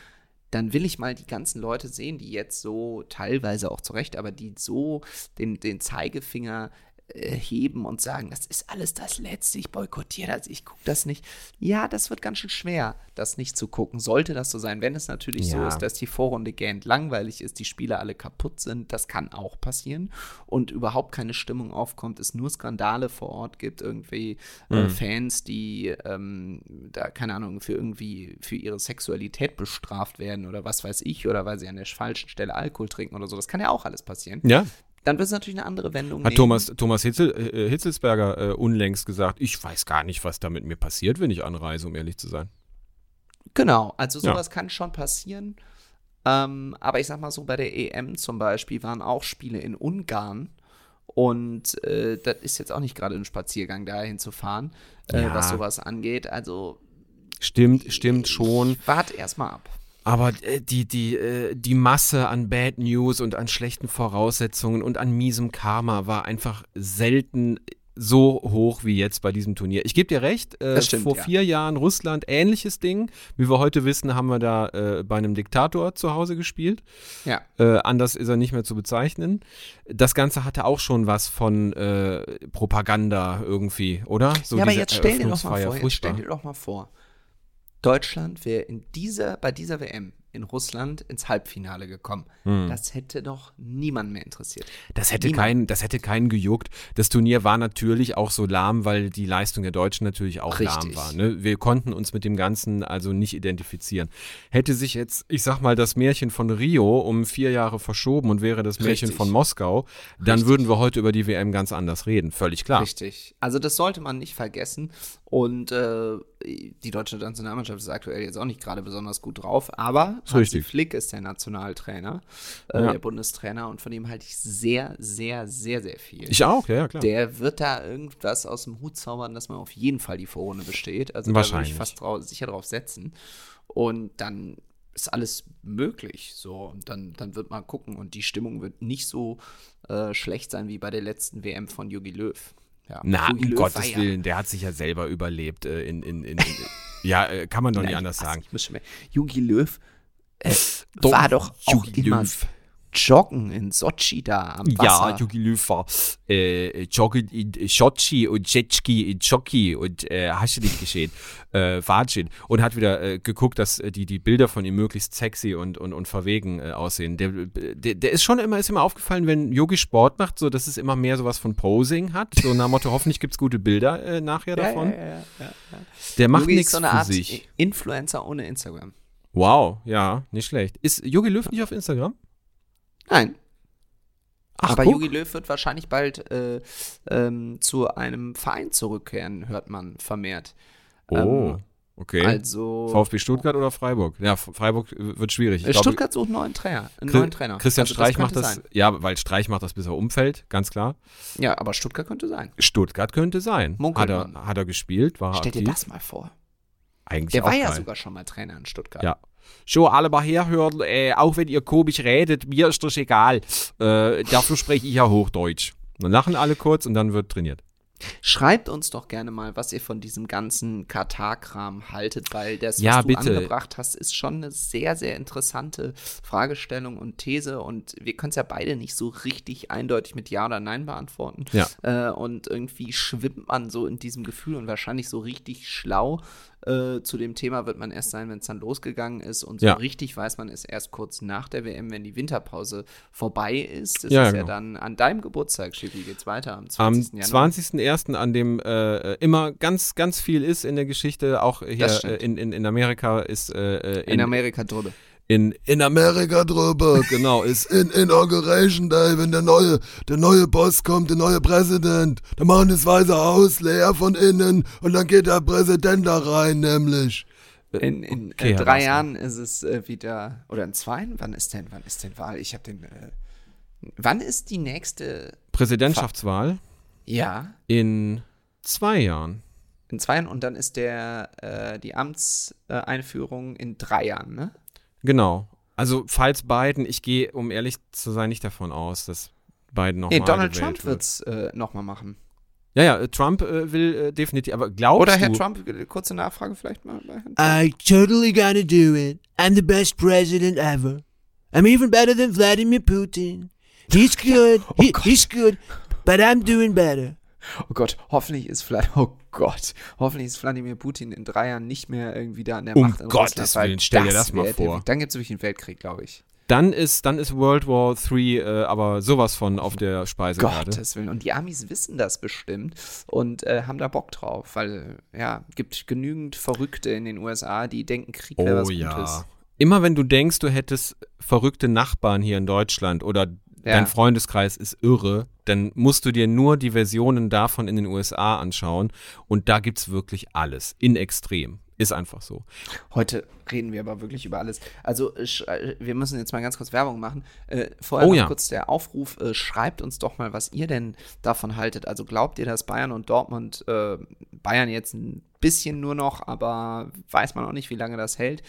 dann will ich mal die ganzen Leute sehen, die jetzt so, teilweise auch zurecht, aber die so den, den Zeigefinger heben und sagen, das ist alles das Letzte, ich boykottiere das, ich gucke das nicht. Ja, das wird ganz schön schwer, das nicht zu gucken. Sollte das so sein, wenn es natürlich so Ja. ist, dass die Vorrunde gähnt langweilig ist, die Spieler alle kaputt sind, das kann auch passieren und überhaupt keine Stimmung aufkommt, es nur Skandale vor Ort gibt, irgendwie äh, Mhm. Fans, die ähm, da, keine Ahnung, für irgendwie für ihre Sexualität bestraft werden oder was weiß ich, oder weil sie an der falschen Stelle Alkohol trinken oder so. Das kann ja auch alles passieren Ja, dann wird es natürlich eine andere Wendung Hat nehmen. Thomas, Thomas Hitzel, äh, Hitzelsberger äh, unlängst gesagt, ich weiß gar nicht, was da mit mir passiert, wenn ich anreise, um ehrlich zu sein. Genau, also Ja. sowas kann schon passieren. Ähm, aber ich sag mal so, bei der EM zum Beispiel waren auch Spiele in Ungarn. Und äh, das ist jetzt auch nicht gerade ein Spaziergang, dahin zu fahren, äh, Ja. was sowas angeht. Also Stimmt, stimmt schon. Ich warte erstmal ab. Aber äh, die, die, äh, die Masse an Bad News und an schlechten Voraussetzungen und an miesem Karma war einfach selten so hoch wie jetzt bei diesem Turnier. Ich gebe dir recht, äh, stimmt, vor ja. vier Jahren Russland ähnliches Ding. Wie wir heute wissen, haben wir da äh, bei einem Diktator zu Hause gespielt. Ja. Äh, anders ist er nicht mehr zu bezeichnen. Das Ganze hatte auch schon was von äh, Propaganda irgendwie, oder? So ja, aber jetzt stell dir doch mal vor, jetzt stell dir doch mal vor, Deutschland wäre in dieser, bei dieser WM in Russland ins Halbfinale gekommen. Hm. Das hätte doch niemand mehr interessiert. Das hätte, Niemand. keinen, das hätte keinen gejuckt. Das Turnier war natürlich auch so lahm, weil die Leistung der Deutschen natürlich auch lahm Richtig. war. Ne? Wir konnten uns mit dem Ganzen also nicht identifizieren. Hätte sich jetzt, ich sag mal, das Märchen von Rio um vier Jahre verschoben und wäre das Märchen Richtig. von Moskau, dann Richtig. würden wir heute über die WM ganz anders reden. Völlig klar. Richtig. Also das sollte man nicht vergessen. Und äh, die deutsche Nationalmannschaft ist aktuell jetzt auch nicht gerade besonders gut drauf, aber Hansi richtig. Flick ist der Nationaltrainer, äh, Ja. der Bundestrainer und von ihm halte ich sehr, sehr, sehr, sehr viel. Ich auch, ja, ja, klar. der wird da irgendwas aus dem Hut zaubern, dass man auf jeden Fall die Vorrunde besteht. Also da würde Wahrscheinlich. ich fast drau sicher drauf setzen. Und dann ist alles möglich. So, und dann, dann wird man gucken. Und die Stimmung wird nicht so äh, schlecht sein wie bei der letzten WM von Jogi Löw. Ja, Na, Jogi um Gottes ja- Willen, der hat sich ja selber überlebt. Äh, in, in, in, ja, äh, kann man doch nicht Nein, anders Spaß, sagen. Jogi Löw äh, war doch auch Jogi immer Löw. Joggen in Sochi da am Wasser. Ja, Jogi Löw war äh, joggen in Sochi und Jetski in Jockey und äh, hast du nicht gesehen. Äh, Wahnsinn. Und hat wieder äh, geguckt, dass äh, die, die Bilder von ihm möglichst sexy und, und, und verwegen äh, aussehen. Der, der, der ist schon immer, ist immer aufgefallen, wenn Yogi Sport macht, so dass es immer mehr sowas von Posing hat. So nach Motto, hoffentlich gibt es gute Bilder äh, nachher Ja, davon. ja, ja, ja. Der macht nichts so eine für Art sich. Influencer ohne Instagram. Wow, ja, nicht schlecht. Ist Yogi Löw nicht auf Instagram? Nein. Ach, Aber guck. Jogi Löw wird wahrscheinlich bald äh, ähm, zu einem Verein zurückkehren, hört man vermehrt. Oh, Ähm, okay. Also VfB Stuttgart oder Freiburg? Ja, Freiburg äh, wird schwierig. Ich äh, glaube, Stuttgart sucht einen neuen Trainer. Einen Chri- neuen Trainer. Christian Also Streich könnte macht das, Sein. ja, weil Streich macht das bis er umfällt, ganz klar. Ja, aber Stuttgart könnte sein. Stuttgart könnte sein. Munkelt Hat er, hat er gespielt, war Stell dir aktiv. das mal vor. Eigentlich Der war ja geil. sogar schon mal Trainer in Stuttgart. Ja. So, alle mal herhören, äh, auch wenn ihr komisch redet, mir ist das egal. Äh, dafür spreche ich ja Hochdeutsch. Dann lachen alle kurz und dann wird trainiert. Schreibt uns doch gerne mal, was ihr von diesem ganzen Katar-Kram haltet, weil das, Ja, was du bitte. angebracht hast, ist schon eine sehr, sehr interessante Fragestellung und These und wir können es ja beide nicht so richtig eindeutig mit Ja oder Nein beantworten. Ja. Äh, und irgendwie schwimmt man so in diesem Gefühl und wahrscheinlich so richtig schlau äh, zu dem Thema wird man erst sein, wenn es dann losgegangen ist und so Ja. richtig weiß man es erst kurz nach der WM, wenn die Winterpause vorbei ist. Das Ja, ist genau. ja dann an deinem Geburtstag, Schippi, geht's weiter am 20. Am Januar. 20.01., an dem äh, immer ganz, ganz viel ist in der Geschichte, auch hier äh, in, in, in Amerika ist äh, äh, In Amerika drüber. In, in Amerika drüber, genau, ist in Inauguration Day, wenn der neue, der neue Boss kommt, der neue Präsident. Da machen das Weiße Haus leer von innen und dann geht der Präsident da rein, nämlich. In, in okay, drei Wasser. Jahren ist es äh, wieder, oder in zwei? Wann ist denn, wann ist denn Wahl? Ich habe den, äh, wann ist die nächste? Präsidentschaftswahl Ja, in zwei Jahren. in zwei Jahren und dann ist der, äh, die Amtseinführung in drei Jahren, ne? Genau. Also, falls Biden, ich gehe, um ehrlich zu sein, nicht davon aus, dass Biden nochmal Nee, Donald Trump wird. wird's äh, nochmal machen. Ja, ja, äh, Trump äh, will äh, definitiv, aber glaubst Oder Herr du, Trump, äh, kurze Nachfrage vielleicht mal bei Herrn Trump. I totally gonna do it. I'm the best president ever. I'm even better than Vladimir Putin. He's good. he, he's good, but I'm doing better. Oh Gott, hoffentlich ist Vlad oh Gott, hoffentlich ist Wladimir Putin in drei Jahren nicht mehr irgendwie da an der Um Macht in Gottes Willen, stell dir das mal wär der- vor. Dann gibt es wirklich einen Weltkrieg, glaube ich. dann ist, dann ist World War III äh, aber sowas von auf der Speisekarte. Gottes Willen. Und die Amis wissen das bestimmt und äh, haben da Bock drauf, weil ja, gibt genügend Verrückte in den USA, die denken, Krieg wäre was Oh ja. Gutes. Immer wenn du denkst, du hättest verrückte Nachbarn hier in Deutschland oder Ja. dein Freundeskreis ist irre, dann musst du dir nur die Versionen davon in den USA anschauen und da gibt's wirklich alles. In extrem. Ist einfach so. Heute reden wir aber wirklich über alles. Also, äh, wir müssen jetzt mal ganz kurz Werbung machen. Äh, vorher Oh ja. kurz der Aufruf: äh, Schreibt uns doch mal, was ihr denn davon haltet. Also, glaubt ihr, dass Bayern und Dortmund, äh, Bayern jetzt ein bisschen nur noch, aber weiß man auch nicht, wie lange das hält.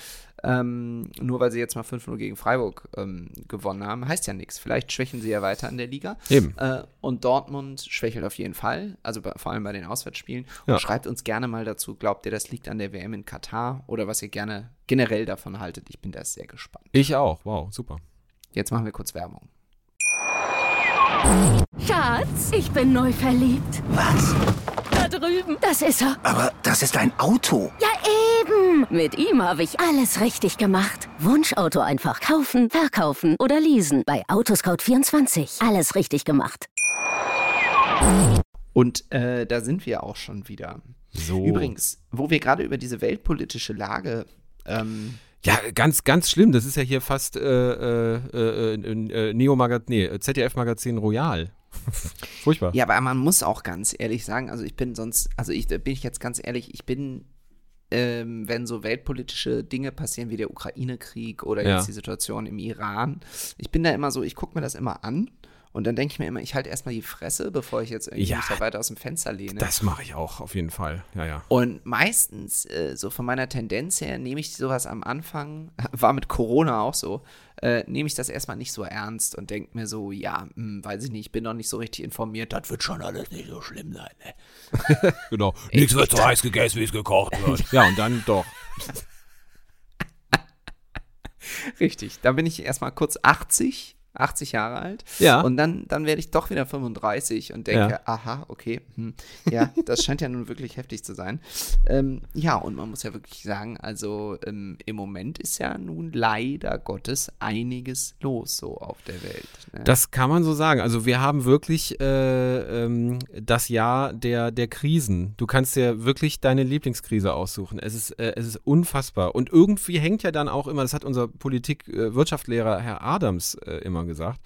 Ähm, nur weil sie jetzt mal 5-0 gegen Freiburg ähm, gewonnen haben, heißt ja nichts. Vielleicht schwächen sie ja weiter in der Liga. Eben. Äh, und Dortmund schwächelt auf jeden Fall, also bei, vor allem bei den Auswärtsspielen. Ja. Und schreibt uns gerne mal dazu, glaubt ihr, das liegt an der WM in Katar oder was ihr gerne generell davon haltet. Ich bin da sehr gespannt. Ich auch. Wow, super. Jetzt machen wir kurz Werbung. Schatz, ich bin neu verliebt. Was? Drüben. Das ist er. Aber das ist ein Auto. Ja, eben. Mit ihm habe ich alles richtig gemacht. Wunschauto einfach kaufen, verkaufen oder leasen. Bei Autoscout24. Alles richtig gemacht. Und äh, da sind wir auch schon wieder. So. Übrigens, wo wir gerade über diese weltpolitische Lage ähm, Ja, ganz, ganz schlimm. Das ist ja hier fast äh, äh, äh, äh, Neo-Magazin, nee, ZDF-Magazin Royal. Furchtbar. Ja, aber man muss auch ganz ehrlich sagen, also ich bin sonst, also ich bin ich jetzt ganz ehrlich, ich bin, ähm, wenn so weltpolitische Dinge passieren wie der Ukraine-Krieg oder Ja. jetzt die Situation im Iran, ich bin da immer so, ich gucke mir das immer an und dann denke ich mir immer, ich halte erstmal die Fresse, bevor ich jetzt irgendwie Ja. mich da weiter aus dem Fenster lehne. Das mache ich auch, auf jeden Fall. Ja, ja. Und meistens, äh, so von meiner Tendenz her, nehme ich sowas am Anfang, war mit Corona auch so, äh, nehme ich das erstmal nicht so ernst und denke mir so, ja, hm, weiß ich nicht, ich bin noch nicht so richtig informiert, das wird schon alles nicht so schlimm sein. Ne? Genau. Nichts wird so heiß gegessen, wie es gekocht wird. Ja, und dann doch. Richtig, da bin ich erstmal kurz 80, 80 Jahre alt. Ja. Und dann, dann werde ich doch wieder 35 und denke, Ja. aha, okay, hm, ja, das scheint ja nun wirklich heftig zu sein. Ähm, ja, und man muss ja wirklich sagen, also ähm, im Moment ist ja nun leider Gottes einiges los so auf der Welt. Ne? Das kann man so sagen. Also wir haben wirklich äh, ähm, das Jahr der, der Krisen. Du kannst dir wirklich deine Lieblingskrise aussuchen. Es ist, äh, es ist unfassbar. Und irgendwie hängt ja dann auch immer, das hat unser Politik-Wirtschaftslehrer Herr Adams äh, immer gesagt,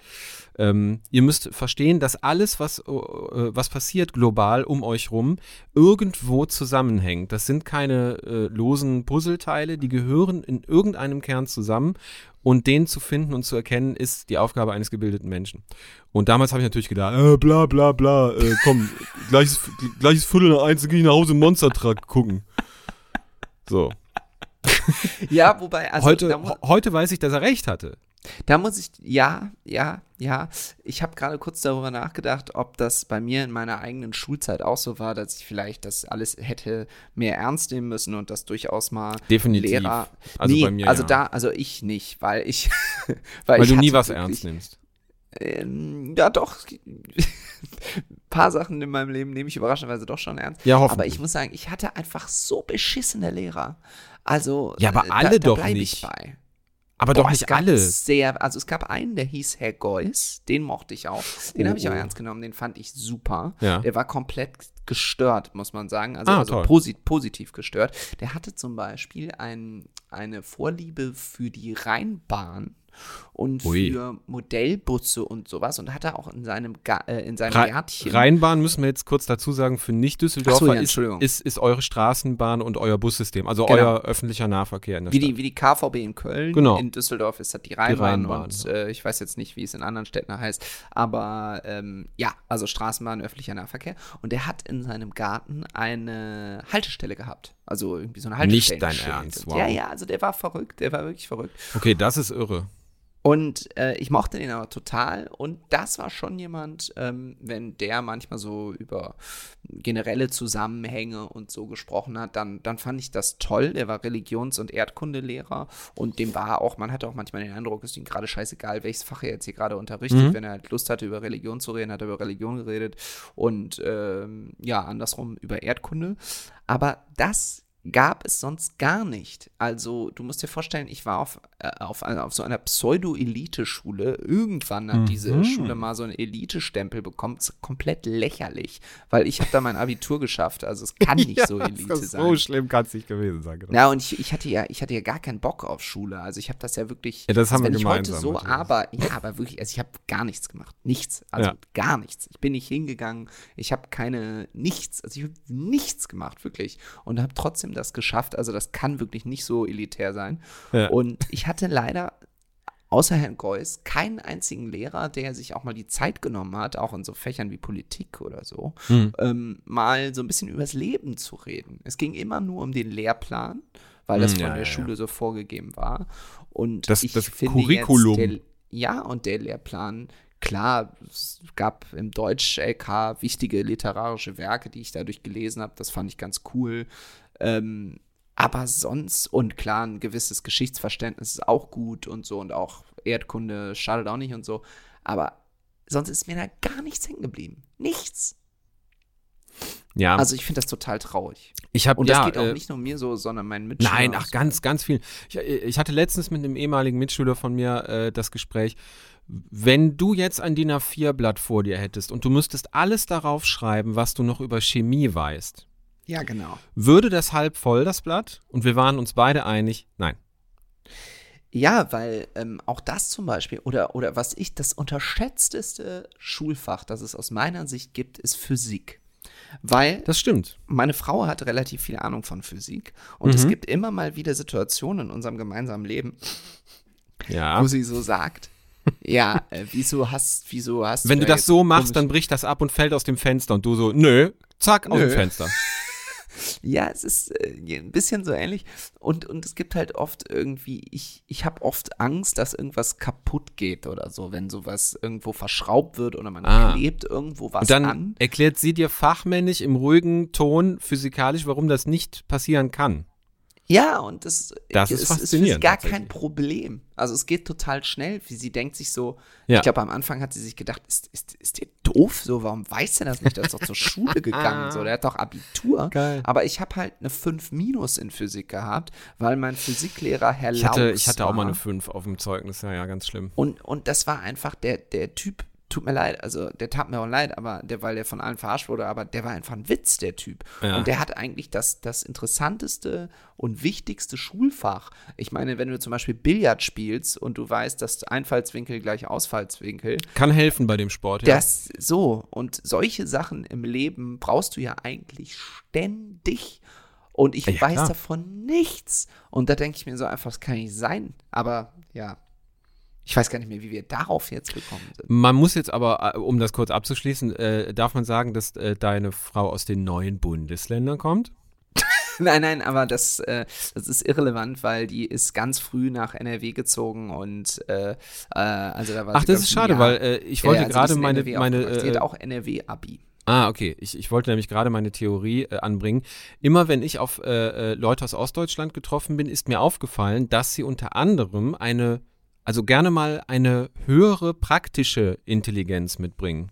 ähm, ihr müsst verstehen, dass alles, was, äh, was passiert global um euch rum, irgendwo zusammenhängt. Das sind keine äh, losen Puzzleteile, die gehören in irgendeinem Kern zusammen. Und den zu finden und zu erkennen, ist die Aufgabe eines gebildeten Menschen. Und damals habe ich natürlich gedacht, äh, bla bla bla, äh, komm, gleiches, gleiches Viertel nach eins, gehe ich nach Hause Monster Truck gucken. So. ja, wobei, also heute, heute weiß ich, dass er recht hatte. Da muss ich, ja, ja, ja. Ich habe gerade kurz darüber nachgedacht, ob das bei mir in meiner eigenen Schulzeit auch so war, dass ich vielleicht das alles hätte mehr ernst nehmen müssen und das durchaus mal Definitiv. Lehrer. Also nee, bei mir, also ja. da, also ich nicht, weil ich, Weil ich du nie was wirklich- ernst nimmst. Ähm, ja, doch. Ein paar Sachen in meinem Leben nehme ich überraschenderweise doch schon ernst. Ja, Aber hoffentlich. ich muss sagen, ich hatte einfach so beschissene Lehrer. Also, Ja, aber äh, alle da, da doch nicht. Ich bei. Aber Boah, doch es nicht alle. Sehr, also es gab einen, der hieß Herr Geuss, den mochte ich auch. Den Oh, habe ich auch oh. ernst genommen, den fand ich super. Ja. Der war komplett gestört, muss man sagen. Also, Ah, also toll. posi positiv gestört. Der hatte zum Beispiel ein, eine Vorliebe für die Rheinbahn und Ui. für Modellbusse und sowas und hatte auch in seinem, Ga äh, in seinem Gärtchen. Rheinbahn müssen wir jetzt kurz dazu sagen, für Nicht-Düsseldorfer so, ja, ist, ist, ist eure Straßenbahn und euer Bussystem, also Genau. euer öffentlicher Nahverkehr in der Wie Stadt. die, wie die KVB in Köln. Genau. In Düsseldorf ist das die Rheinbahn. Rheinbahn, und ja. äh, ich weiß jetzt nicht, wie es in anderen Städten heißt. Aber ähm, ja, also Straßenbahn, öffentlicher Nahverkehr. Und er hat in seinem Garten eine Haltestelle gehabt. Also irgendwie so eine Nicht dein Ernst, wow. Ja, ja, also der war verrückt. Der war wirklich verrückt. Okay, das ist irre. Und äh, ich mochte den aber total. Und das war schon jemand, ähm, wenn der manchmal so über generelle Zusammenhänge und so gesprochen hat, dann, dann fand ich das toll. Der war Religions- und Erdkundelehrer und dem war auch, man hatte auch manchmal den Eindruck, es ist ihm gerade scheißegal, welches Fach er jetzt hier gerade unterrichtet. Wenn er halt Lust hatte, über Religion zu reden, hat er über Religion geredet und ähm, ja, andersrum über Erdkunde. Aber das gab es sonst gar nicht. Also, du musst dir vorstellen, ich war auf, äh, auf, einer- auf so einer Pseudo-Elite-Schule. Irgendwann hat diese Schule mal so einen Elite-Stempel bekommen. Das ist komplett lächerlich, weil ich habe da mein Abitur geschafft. Also, es kann nicht so Elite das ist sein. so schlimm kann es nicht gewesen sein. genau. Ja, und ich, ich, hatte ja, ich hatte ja gar keinen Bock auf Schule. Also ich habe das ja wirklich. Ja, das haben also wir wenn ich heute gemeinsam, so aber ja, aber wirklich, also ich habe gar nichts gemacht. Nichts. Also Ja. gar nichts. Ich bin nicht hingegangen. Ich habe keine, nichts. Also ich habe nichts gemacht, wirklich. Und habe trotzdem das geschafft. Also das kann wirklich nicht so elitär sein. Ja. Und ich hatte leider. Außer Herrn Geuss keinen einzigen Lehrer, der sich auch mal die Zeit genommen hat, auch in so Fächern wie Politik oder so, Hm. ähm, mal so ein bisschen übers Leben zu reden. Es ging immer nur um den Lehrplan, weil das Hm, von ja, der ja, Schule so vorgegeben war. Und Das- ich das finde Curriculum. Jetzt der, ja, und der Lehrplan, klar, es gab im Deutsch-LK wichtige literarische Werke, die ich dadurch gelesen habe. Das fand ich ganz cool. Ähm, aber sonst, und klar, ein gewisses Geschichtsverständnis ist auch gut und so und auch Erdkunde schadet auch nicht und so. Aber sonst ist mir da gar nichts hängen geblieben. Nichts. Ja, Also ich finde das total traurig. ich habe Und das ja, geht auch äh, nicht nur mir so, sondern meinen Mitschülern. Nein, ach, so. ganz, ganz viel. Ich, ich hatte letztens mit einem ehemaligen Mitschüler von mir äh, das Gespräch. Wenn du jetzt ein DIN A4-Blatt vor dir hättest und du müsstest alles darauf schreiben, was du noch über Chemie weißt, Ja, genau. würde das halb voll, das Blatt? Und wir waren uns beide einig, nein. Ja, weil ähm, auch das zum Beispiel, oder, oder was ich, das unterschätzteste Schulfach, das es aus meiner Sicht gibt, ist Physik. Weil Das stimmt. meine Frau hat relativ viel Ahnung von Physik und es Mhm. gibt immer mal wieder Situationen in unserem gemeinsamen Leben, Ja. wo sie so sagt, ja, äh, wieso hast, wieso hast Wenn du da das so machst, dann bricht das ab und fällt aus dem Fenster und du so, nö, zack, aus Nö. dem Fenster. Ja, es ist äh, ein bisschen so ähnlich. Und, und es gibt halt oft irgendwie, ich, ich habe oft Angst, dass irgendwas kaputt geht oder so, wenn sowas irgendwo verschraubt wird oder man Ah. klebt irgendwo was Und dann an. erklärt sie dir fachmännisch im ruhigen Ton physikalisch, warum das nicht passieren kann. Ja, und das, Das ist ist faszinierend gar kein. Problem. Also es geht total schnell. Wie sie denkt sich so, Ja. ich glaube, am Anfang hat sie sich gedacht, ist, ist, ist der doof so? Warum weiß der das nicht? Der ist doch zur Schule gegangen. So, der hat doch Abitur. Geil. Aber ich habe halt eine 5 Minus in Physik gehabt, weil mein Physiklehrer Herr Ich hatte, Laux ich hatte auch mal eine 5 auf dem Zeugnis, ja, ja, ganz schlimm. Und, und das war einfach der, der Typ, tut mir leid, also der tat mir auch leid, aber der, weil der von allen verarscht wurde, aber der war einfach ein Witz, der Typ. Ja. Und der hat eigentlich das, das interessanteste und wichtigste Schulfach. Ich meine, wenn du zum Beispiel Billard spielst und du weißt, dass Einfallswinkel gleich Ausfallswinkel, Kann helfen bei dem Sport, ja. das so. Und solche Sachen im Leben brauchst du ja eigentlich ständig. Und ich Ja, weiß klar. davon nichts. Und da denke ich mir so einfach, das kann nicht sein. Aber ja, ich weiß gar nicht mehr, wie wir darauf jetzt gekommen sind. Man muss jetzt aber, äh, um das kurz abzuschließen, äh, darf man sagen, dass äh, deine Frau aus den neuen Bundesländern kommt? Nein, nein, aber das, äh, das ist irrelevant, weil die ist ganz früh nach NRW gezogen und äh, äh, also da war Ach, das ist schade, Jahr- weil äh, ich wollte also die gerade meine, NRW meine aufgewachsen. Sie äh, hat auch NRW-Abi. Ah, okay. Ich, ich wollte nämlich gerade meine Theorie anbringen. Immer wenn ich auf Leute aus Ostdeutschland getroffen bin, ist mir aufgefallen, dass sie unter anderem eine, also gerne mal eine höhere praktische Intelligenz mitbringen.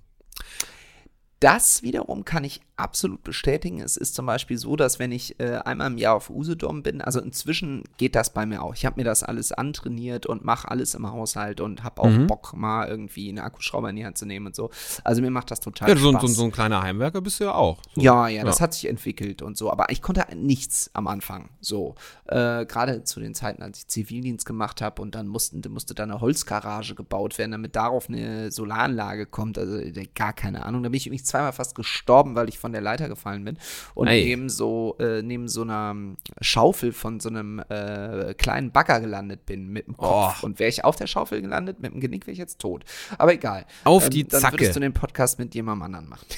Das wiederum kann ich absolut bestätigen. Es ist zum Beispiel so, dass wenn ich äh, einmal im Jahr auf Usedom bin, also inzwischen geht das bei mir auch. Ich habe mir das alles antrainiert und mache alles im Haushalt und habe auch Mhm. Bock, mal irgendwie einen Akkuschrauber in die Hand zu nehmen und so. Also mir macht das total Ja, so, Spaß. so, so ein kleiner Heimwerker bist du ja auch. So. Ja, ja, das hat sich entwickelt und so. Aber ich konnte nichts am Anfang. So. Äh, Gerade zu den Zeiten, als ich Zivildienst gemacht habe und dann mussten, musste da eine Holzgarage gebaut werden, damit darauf eine Solaranlage kommt. Also gar keine Ahnung. Da bin ich übrigens zweimal fast gestorben, weil ich von der Leiter gefallen bin. Und Ei. neben so, äh, neben so einer ähm, Schaufel von so einem äh, kleinen Bagger gelandet bin mit dem Kopf. Oh. Und wäre ich auf der Schaufel gelandet, mit dem Genick wäre ich jetzt tot. Aber egal. Auf die Dann Zacke. würdest du den Podcast mit jemandem anderen machen.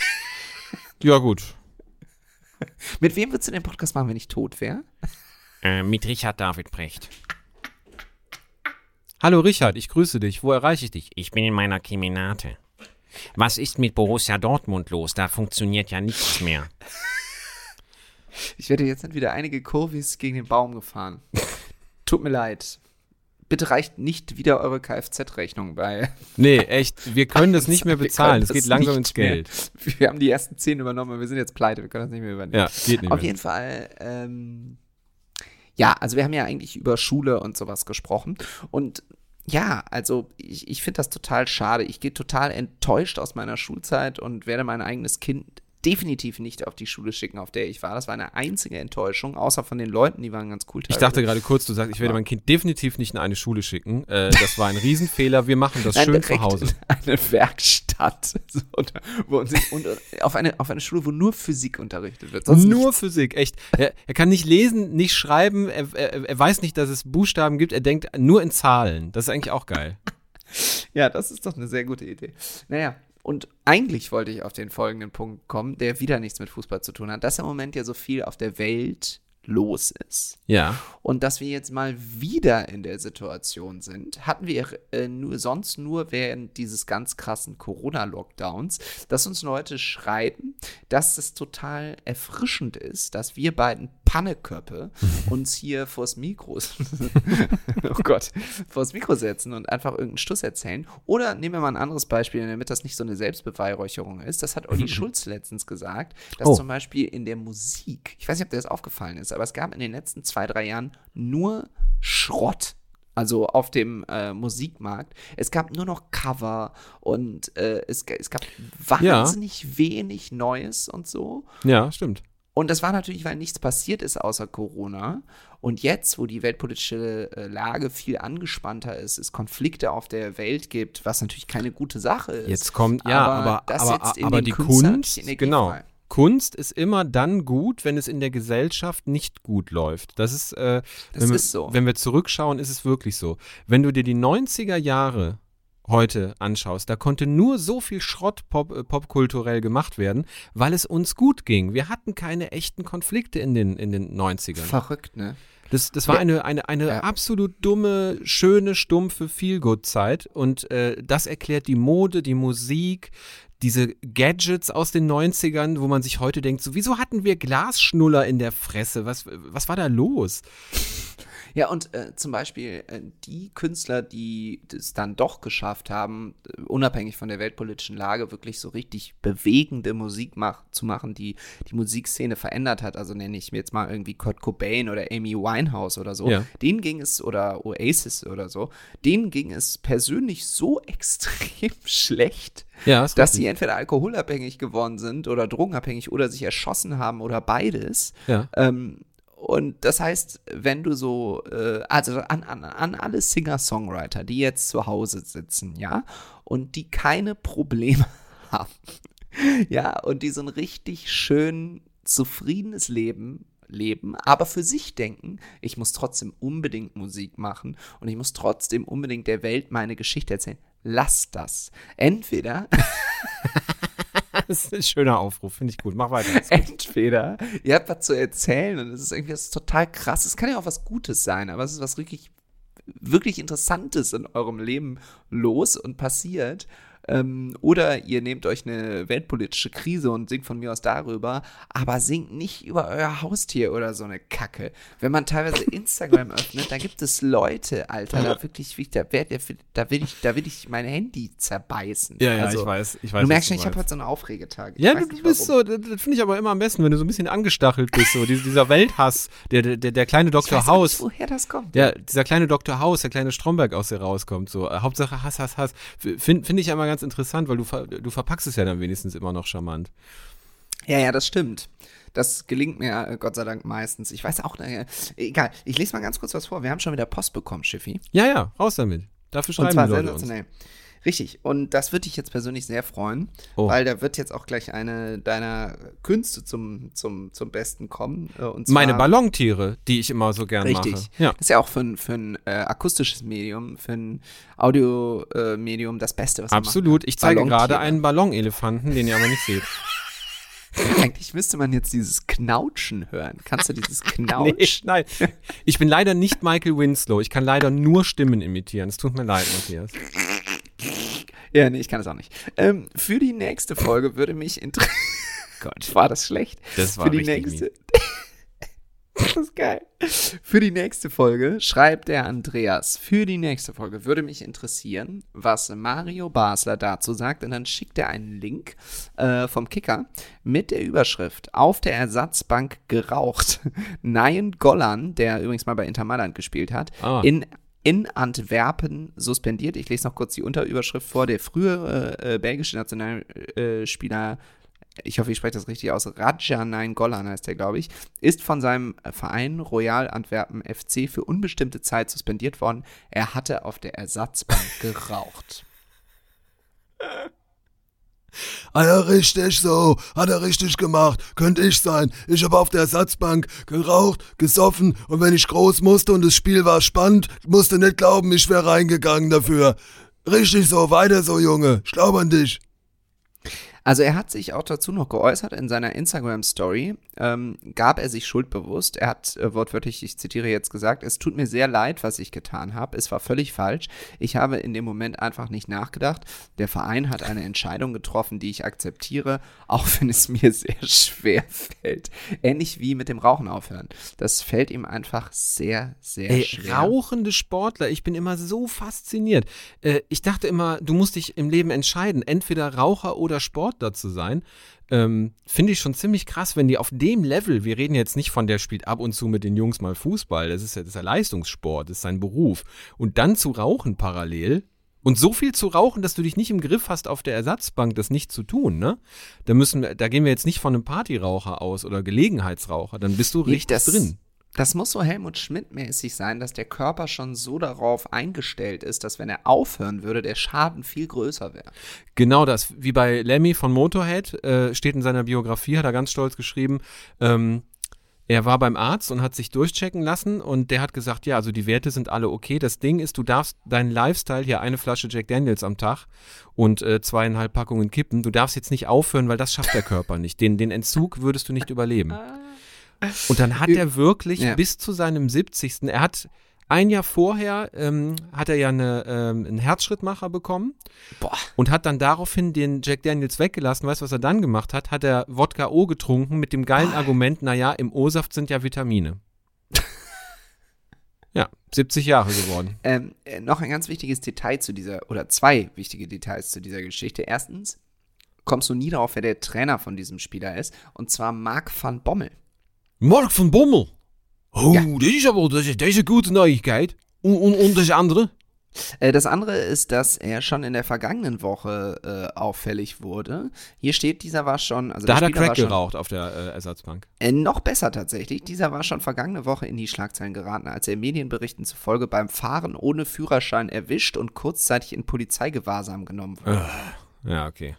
Ja, gut. Mit wem würdest du den Podcast machen, wenn ich tot wäre? Äh, mit Richard David Brecht. Hallo Richard, ich grüße dich. Wo erreiche ich dich? Ich bin in meiner Keminate. Was ist mit Borussia Dortmund los? Da funktioniert ja nichts mehr. Ich werde jetzt sind wieder einige Kurvis gegen den Baum gefahren. Tut mir leid. Bitte reicht nicht wieder eure Kfz-Rechnung bei. Nee, echt, wir können das nicht mehr bezahlen. Es geht langsam nicht ins mehr. Geld. Wir haben die ersten zehn übernommen, aber wir sind jetzt pleite. Wir können das nicht mehr übernehmen. Ja, geht nicht Auf mehr. jeden Fall, ähm, ja, also wir haben ja eigentlich über Schule und sowas gesprochen. Und ja, also ich, ich finde das total schade. Ich gehe total enttäuscht aus meiner Schulzeit und werde mein eigenes Kind definitiv nicht auf die Schule schicken, auf der ich war. Das war eine einzige Enttäuschung, außer von den Leuten, die waren ganz cool. Ich dachte gerade kurz, du sagst, ich werde mein Kind definitiv nicht in eine Schule schicken. Äh, das war ein Riesenfehler. Wir machen das Nein, schön zu Hause. in Eine Werkstatt. So, und, wo, und, und auf, eine, auf eine Schule, wo nur Physik unterrichtet wird. Sonst Nur nichts. Physik, echt. Er, er kann nicht lesen, nicht schreiben, er, er, er weiß nicht, dass es Buchstaben gibt, er denkt nur in Zahlen. Das ist eigentlich auch geil. Ja, das ist doch eine sehr gute Idee. Naja, und eigentlich wollte ich auf den folgenden Punkt kommen, der wieder nichts mit Fußball zu tun hat, dass im Moment ja so viel auf der Welt los ist. Ja. Und dass wir jetzt mal wieder in der Situation sind, hatten wir äh, nur, sonst nur während dieses ganz krassen Corona-Lockdowns, dass uns Leute schreiben, dass es total erfrischend ist, dass wir beiden Panneköppe uns hier vors Mikro, oh Gott, vors Mikro setzen und einfach irgendeinen Stuss erzählen. Oder nehmen wir mal ein anderes Beispiel, damit das nicht so eine Selbstbeweihräucherung ist. Das hat Olli Schulz letztens gesagt, dass Oh. zum Beispiel in der Musik, ich weiß nicht, ob dir das aufgefallen ist, aber es gab in den letzten zwei, drei Jahren nur Schrott. Also auf dem äh, Musikmarkt. Es gab nur noch Cover und äh, es, es gab wahnsinnig wenig Neues und so. Ja, stimmt. Und das war natürlich, weil nichts passiert ist außer Corona. Und jetzt, wo die weltpolitische äh, Lage viel angespannter ist, es Konflikte auf der Welt gibt, was natürlich keine gute Sache ist. Jetzt kommt, ja, aber, das aber, aber den die Kunst, genau. frei. Kunst ist immer dann gut, wenn es in der Gesellschaft nicht gut läuft. Das ist, äh, Das wenn, wir, ist so. wenn wir zurückschauen, ist es wirklich so. Wenn du dir die 90er Jahre heute anschaust, da konnte nur so viel Schrott pop, äh, popkulturell gemacht werden, weil es uns gut ging. Wir hatten keine echten Konflikte in den, in den 90ern. Verrückt, ne? Das, das war eine, eine, eine Ja. absolut dumme, schöne, stumpfe Feelgood-Zeit. Und äh, das erklärt die Mode, die Musik, diese Gadgets aus den 90ern, wo man sich heute denkt, so, wieso hatten wir Glasschnuller in der Fresse? Was, was war da los? Ja, und äh, zum Beispiel äh, die Künstler, die es dann doch geschafft haben, äh, unabhängig von der weltpolitischen Lage, wirklich so richtig bewegende Musik mach, zu machen, die die Musikszene verändert hat. Also nenne ich mir jetzt mal irgendwie Kurt Cobain oder Amy Winehouse oder so. Ja. Denen ging es, oder Oasis oder so, denen ging es persönlich so extrem schlecht, Ja, ist dass sie entweder alkoholabhängig geworden sind oder drogenabhängig oder sich erschossen haben oder beides. Ja. Ähm, und das heißt, wenn du so, äh, also an, an, an alle Singer-Songwriter, die jetzt zu Hause sitzen, ja, und die keine Probleme haben, ja, und die so ein richtig schön zufriedenes Leben leben, aber für sich denken, ich muss trotzdem unbedingt Musik machen und ich muss trotzdem unbedingt der Welt meine Geschichte erzählen. Lass das. Entweder Das ist ein schöner Aufruf, finde ich gut. Mach weiter. Entweder ihr habt was zu erzählen und es ist irgendwie was total krass. Es kann ja auch was Gutes sein, aber es ist was wirklich, wirklich Interessantes in eurem Leben los und passiert. Ähm, oder ihr nehmt euch eine weltpolitische Krise und singt von mir aus darüber, aber singt nicht über euer Haustier oder so eine Kacke. Wenn man teilweise Instagram öffnet, da gibt es Leute, Alter, da wirklich, da, da, will ich, da will ich mein Handy zerbeißen. Ja, ja, Also, ich weiß. Ich weiß Du merkst schon, ich habe heute so einen Aufregetag. Ich Ja, du, du bist so, das, das finde ich aber immer am besten, wenn du so ein bisschen angestachelt bist, so dieser, dieser Welthass, der, der, der, kleine Dr. House. woher das kommt. Ja, dieser kleine Dr. House, der kleine Stromberg aus dir rauskommt, so. Äh, Hauptsache Hass, Hass, Hass. Finde find ich immer ganz interessant, weil du, ver, du verpackst es ja dann wenigstens immer noch charmant. Ja, ja, das stimmt. Das gelingt mir äh, Gott sei Dank meistens. Ich weiß auch, äh, egal. Ich lese mal ganz kurz was vor. Wir haben schon wieder Post bekommen, Schiffi. Ja, ja, raus damit. Dafür Und schreiben zwar die Leute uns. Richtig. Und das würde dich jetzt persönlich sehr freuen, Oh. weil da wird jetzt auch gleich eine deiner Künste zum, zum, zum Besten kommen. äh, Meine Ballontiere, die ich immer so gern Richtig. mache. Ja. Das ist ja auch für ein, für ein äh, akustisches Medium, für ein Audio-Medium äh, Medium das Beste, was man Absolut. Ich zeige gerade einen Ballonelefanten, den ihr aber nicht seht. Eigentlich müsste man jetzt dieses Knautschen hören. Kannst du dieses Nee, Knautschen? nein. Ich bin leider nicht Michael Winslow. Ich kann leider nur Stimmen imitieren. Es tut mir leid, Matthias. Ja, nee, ich kann das auch nicht. Ähm, für die nächste Folge würde mich interessieren. Gott, war das schlecht? Das war für die nächste. Das ist geil. Für die nächste Folge schreibt der Andreas. Für die nächste Folge würde mich interessieren, was Mario Basler dazu sagt. Und dann schickt er einen Link äh, vom Kicker mit der Überschrift Auf der Ersatzbank geraucht. Nayen Gollan, der übrigens mal bei Inter Mailand gespielt hat, Ah. in in Antwerpen suspendiert. Ich lese noch kurz die Unterüberschrift vor. Der frühere äh, belgische Nationalspieler, ich hoffe, ich spreche das richtig aus, Rajanein Golan heißt der, glaube ich, ist von seinem Verein Royal Antwerpen FC für unbestimmte Zeit suspendiert worden. Er hatte auf der Ersatzbank geraucht. Ah ja, richtig so. Hat er richtig gemacht. Könnte ich sein. Ich habe auf der Ersatzbank geraucht, gesoffen und wenn ich groß musste und das Spiel war spannend, musste nicht glauben, ich wäre reingegangen dafür. Richtig so, weiter so, Junge. Ich glaube an dich. Also er hat sich auch dazu noch geäußert in seiner Instagram-Story, ähm, gab er sich schuldbewusst. Er hat äh, wortwörtlich, ich zitiere jetzt gesagt, es tut mir sehr leid, was ich getan habe. Es war völlig falsch. Ich habe in dem Moment einfach nicht nachgedacht. Der Verein hat eine Entscheidung getroffen, die ich akzeptiere, auch wenn es mir sehr schwer fällt. Ähnlich wie mit dem Rauchen aufhören. Das fällt ihm einfach sehr, sehr Ey, schwer. rauchende Sportler, ich bin immer so fasziniert. Äh, ich dachte immer, du musst dich im Leben entscheiden, entweder Raucher oder Sportler zu sein. Ähm, Finde ich schon ziemlich krass, wenn die auf dem Level, wir reden jetzt nicht von der spielt ab und zu mit den Jungs mal Fußball, das ist ja, das ist ja Leistungssport, das ist sein Beruf. Und dann zu rauchen parallel und so viel zu rauchen, dass du dich nicht im Griff hast, auf der Ersatzbank das nicht zu tun, ne? Da müssen, wir- da gehen wir jetzt nicht von einem Partyraucher aus oder Gelegenheitsraucher, dann bist du Nee, richtig das, drin. Das muss so Helmut Schmidt-mäßig sein, dass der Körper schon so darauf eingestellt ist, dass wenn er aufhören würde, der Schaden viel größer wäre. Genau das, wie bei Lemmy von Motorhead, äh, steht in seiner Biografie, hat er ganz stolz geschrieben, ähm, er war beim Arzt und hat sich durchchecken lassen und der hat gesagt, ja, also die Werte sind alle okay. Das Ding ist, du darfst deinen Lifestyle hier eine Flasche Jack Daniels am Tag und äh, zweieinhalb Packungen kippen. Du darfst jetzt nicht aufhören, weil das schafft der Körper nicht. Den, den Entzug würdest du nicht überleben. Und dann hat er wirklich Ja. bis zu seinem 70. Er hat ein Jahr vorher ähm, hat er ja eine, ähm, einen Herzschrittmacher bekommen Boah. und hat dann daraufhin den Jack Daniels weggelassen. Weißt du, was er dann gemacht hat? Hat er Wodka O getrunken mit dem geilen Argument, naja, im O-Saft sind ja Vitamine. ja, 70 Jahre geworden. Ähm, äh, noch ein ganz wichtiges Detail zu dieser, oder zwei wichtige Details zu dieser Geschichte. Erstens kommst du nie darauf, wer der Trainer von diesem Spieler ist, und zwar Marc van Bommel. Mark van Bommel. Oh, Ja. das ist aber das ist, das ist eine gute Neuigkeit. Und, und, und das andere? Äh, das andere ist, dass er schon in der vergangenen Woche äh, auffällig wurde. Hier steht, dieser war schon, also Da hat der er Crack schon, geraucht auf der äh, Ersatzbank. Äh, noch besser tatsächlich. Dieser war schon vergangene Woche in die Schlagzeilen geraten, als er Medienberichten zufolge beim Fahren ohne Führerschein erwischt und kurzzeitig in Polizeigewahrsam genommen wurde. Ja, okay.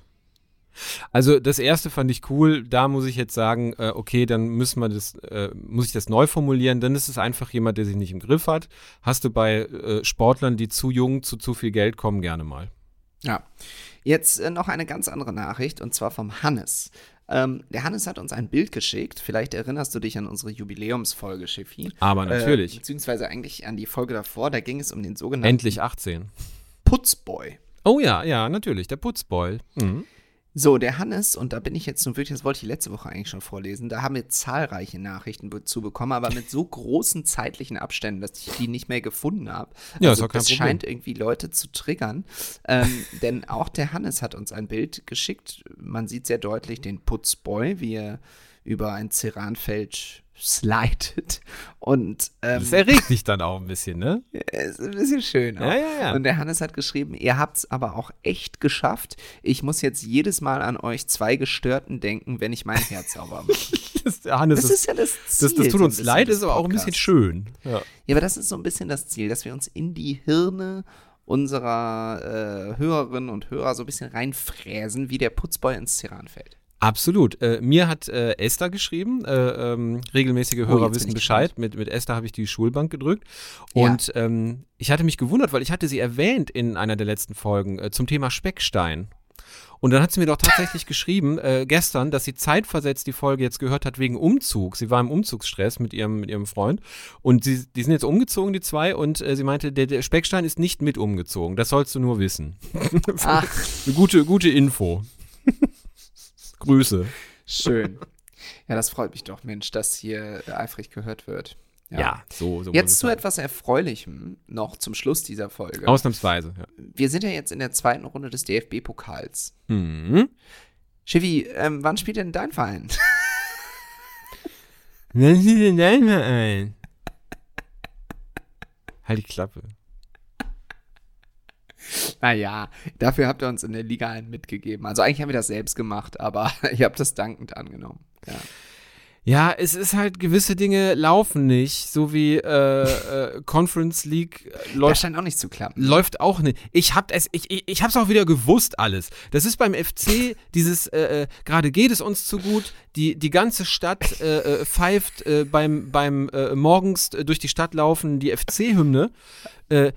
Also das erste fand ich cool. Da muss ich jetzt sagen, äh, okay, dann müssen wir das, äh, muss ich das neu formulieren. Dann ist es einfach jemand, der sich nicht im Griff hat. Hast du bei äh, Sportlern, die zu jung zu zu viel Geld kommen, gerne mal. Ja. Jetzt äh, noch eine ganz andere Nachricht und zwar vom Hannes. Ähm, der Hannes hat uns ein Bild geschickt. Vielleicht erinnerst du dich an unsere Jubiläumsfolge, Schiffi. Aber natürlich. Äh, beziehungsweise eigentlich an die Folge davor. Da ging es um den sogenannten Endlich 18. Putzboy. Oh ja, ja, natürlich, der Putzboy. Mhm. So, der Hannes, und da bin ich jetzt nun wirklich, das wollte ich letzte Woche eigentlich schon vorlesen, da haben wir zahlreiche Nachrichten be- zu bekommen, aber mit so großen zeitlichen Abständen, dass ich die nicht mehr gefunden habe. Ja, also, ist auch kein das Problem. scheint irgendwie Leute zu triggern. Ähm, denn auch der Hannes hat uns ein Bild geschickt. Man sieht sehr deutlich den Putzboy, wie er über ein Ceranfeld slidet. Und ähm, Das erregt dich dann auch ein bisschen, ne? ist ein bisschen schön. Auch. Ja, ja, ja. Und der Hannes hat geschrieben, ihr habt es aber auch echt geschafft. Ich muss jetzt jedes Mal an euch zwei Gestörten denken, wenn ich mein Herz sauber mache. Das, Hannes, Das ist ja das Ziel. das, das tut so uns bisschen leid, ist aber auch ein bisschen schön. Ja. Ja, aber das ist so ein bisschen das Ziel, dass wir uns in die Hirne unserer äh, Hörerinnen und Hörer so ein bisschen reinfräsen, wie der Putzboy ins Ceranfeld. Absolut. Äh, mir hat äh, Esther geschrieben, äh, ähm, regelmäßige Hörer Oh, jetzt bin wissen Bescheid. Mit, mit Esther habe ich die Schulbank gedrückt. Ja. Und ähm, ich hatte mich gewundert, weil ich hatte sie erwähnt in einer der letzten Folgen äh, zum Thema Speckstein. Und dann hat sie mir doch tatsächlich geschrieben, äh, gestern, dass sie zeitversetzt die Folge jetzt gehört hat wegen Umzug. Sie war im Umzugsstress mit ihrem, mit ihrem Freund. Und sie, die sind jetzt umgezogen, die zwei. Und äh, sie meinte, der, der Speckstein ist nicht mit umgezogen. Das sollst du nur wissen. Ach, Eine gute, gute Info. Grüße. schön. Ja, das freut mich doch, Mensch, dass hier eifrig gehört wird. Ja, so, so muss Jetzt zu sein. etwas Erfreulichem noch zum Schluss dieser Folge. Ausnahmsweise, ja. Wir sind ja jetzt in der zweiten Runde des DFB-Pokals. Mhm. Chevy, ähm, wann spielt denn dein Verein? Nennen Sie den Namen ein. Halt die Klappe. naja, dafür habt ihr uns in der Liga einen mitgegeben. Also eigentlich haben wir das selbst gemacht, aber ihr habt das dankend angenommen. Ja. Ja, es ist halt, gewisse Dinge laufen nicht, so wie äh, äh, Conference League äh, Das läuft, scheint auch nicht zu klappen. läuft auch nicht. Ich hab es, ich, ich, ich hab's auch wieder gewusst alles. Das ist beim FC dieses, äh, äh, gerade geht es uns zu gut, die, die ganze Stadt äh, äh, pfeift äh, beim, beim äh, morgens durch die Stadt laufen die FC-Hymne. Äh,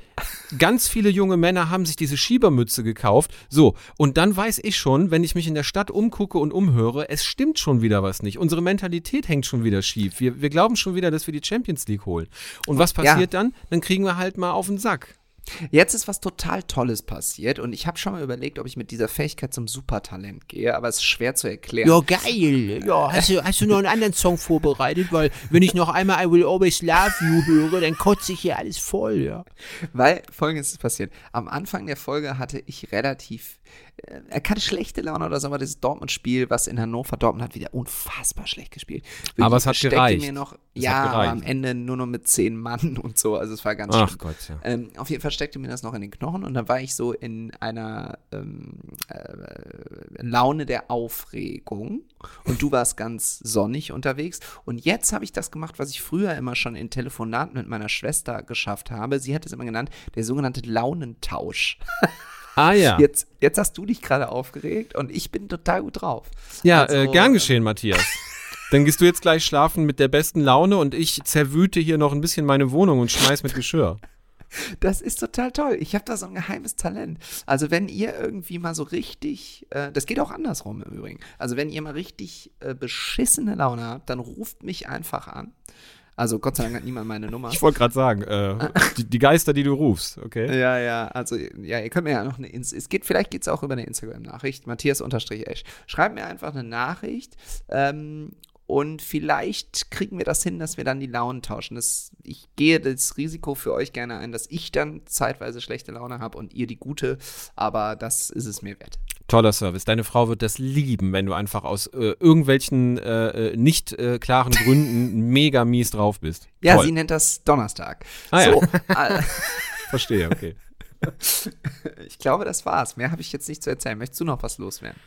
ganz viele junge Männer haben sich diese Schiebermütze gekauft. So, und dann weiß ich schon, wenn ich mich in der Stadt umgucke und umhöre, es stimmt schon wieder was nicht. Unsere Mentalität hängt schon wieder schief. Wir, wir glauben schon wieder, dass wir die Champions League holen. Und was Ja. passiert dann? Dann kriegen wir halt mal auf den Sack. Jetzt ist was total Tolles passiert und ich habe schon mal überlegt, ob ich mit dieser Fähigkeit zum Supertalent gehe, aber es ist schwer zu erklären. Ja, geil. Ja, hast du, hast du noch einen anderen Song vorbereitet? Weil, wenn ich noch einmal I Will Always Love You höre, dann kotze ich hier alles voll, ja. Weil folgendes ist passiert. Am Anfang der Folge hatte ich relativ, er keine schlechte Laune oder so, aber das Dortmund-Spiel, was in Hannover, Dortmund hat wieder unfassbar schlecht gespielt. Wirklich, Aber es hat gereicht. Mir noch, Es ja, gereicht. am Ende nur noch mit zehn Mann und so, also es war ganz Ach schlimm. Gott, ja. Ähm, auf jeden Fall steckte mir das noch in den Knochen und dann war ich so in einer ähm, äh, Laune der Aufregung und du warst ganz sonnig unterwegs und jetzt habe ich das gemacht, was ich früher immer schon in Telefonaten mit meiner Schwester geschafft habe. Sie hat es immer genannt, der sogenannte Launentausch. Ah ja. Jetzt, jetzt hast du dich gerade aufgeregt und ich bin total gut drauf. Ja, Also, äh, gern geschehen, Matthias. Dann gehst du jetzt gleich schlafen mit der besten Laune und ich zerwüte hier noch ein bisschen meine Wohnung und schmeiß mit Geschirr. Das ist total toll. Ich habe da so ein geheimes Talent. Also wenn ihr irgendwie mal so richtig, äh, das geht auch andersrum im Übrigen. Also wenn ihr mal richtig äh, beschissene Laune habt, dann ruft mich einfach an. Also Gott sei Dank hat niemand meine Nummer. Ich wollte gerade sagen, äh, die, die Geister, die du rufst, okay? Ja, ja, also ja, ihr könnt mir ja noch eine, Ins es geht, vielleicht geht es auch über eine Instagram-Nachricht, Matthias-Esch. Schreibt mir einfach eine Nachricht ähm, und vielleicht kriegen wir das hin, dass wir dann die Launen tauschen. Das, ich gehe das Risiko für euch gerne ein, dass ich dann zeitweise schlechte Laune habe und ihr die gute, aber das ist es mir wert. Toller Service. Deine Frau wird das lieben, wenn du einfach aus äh, irgendwelchen äh, äh, nicht äh, klaren Gründen mega mies drauf bist. Ja, Toll. sie nennt das Donnerstag. Ah, ja. so, äh, Verstehe, okay. ich glaube, das war's. Mehr habe ich jetzt nicht zu erzählen. Möchtest du noch was loswerden?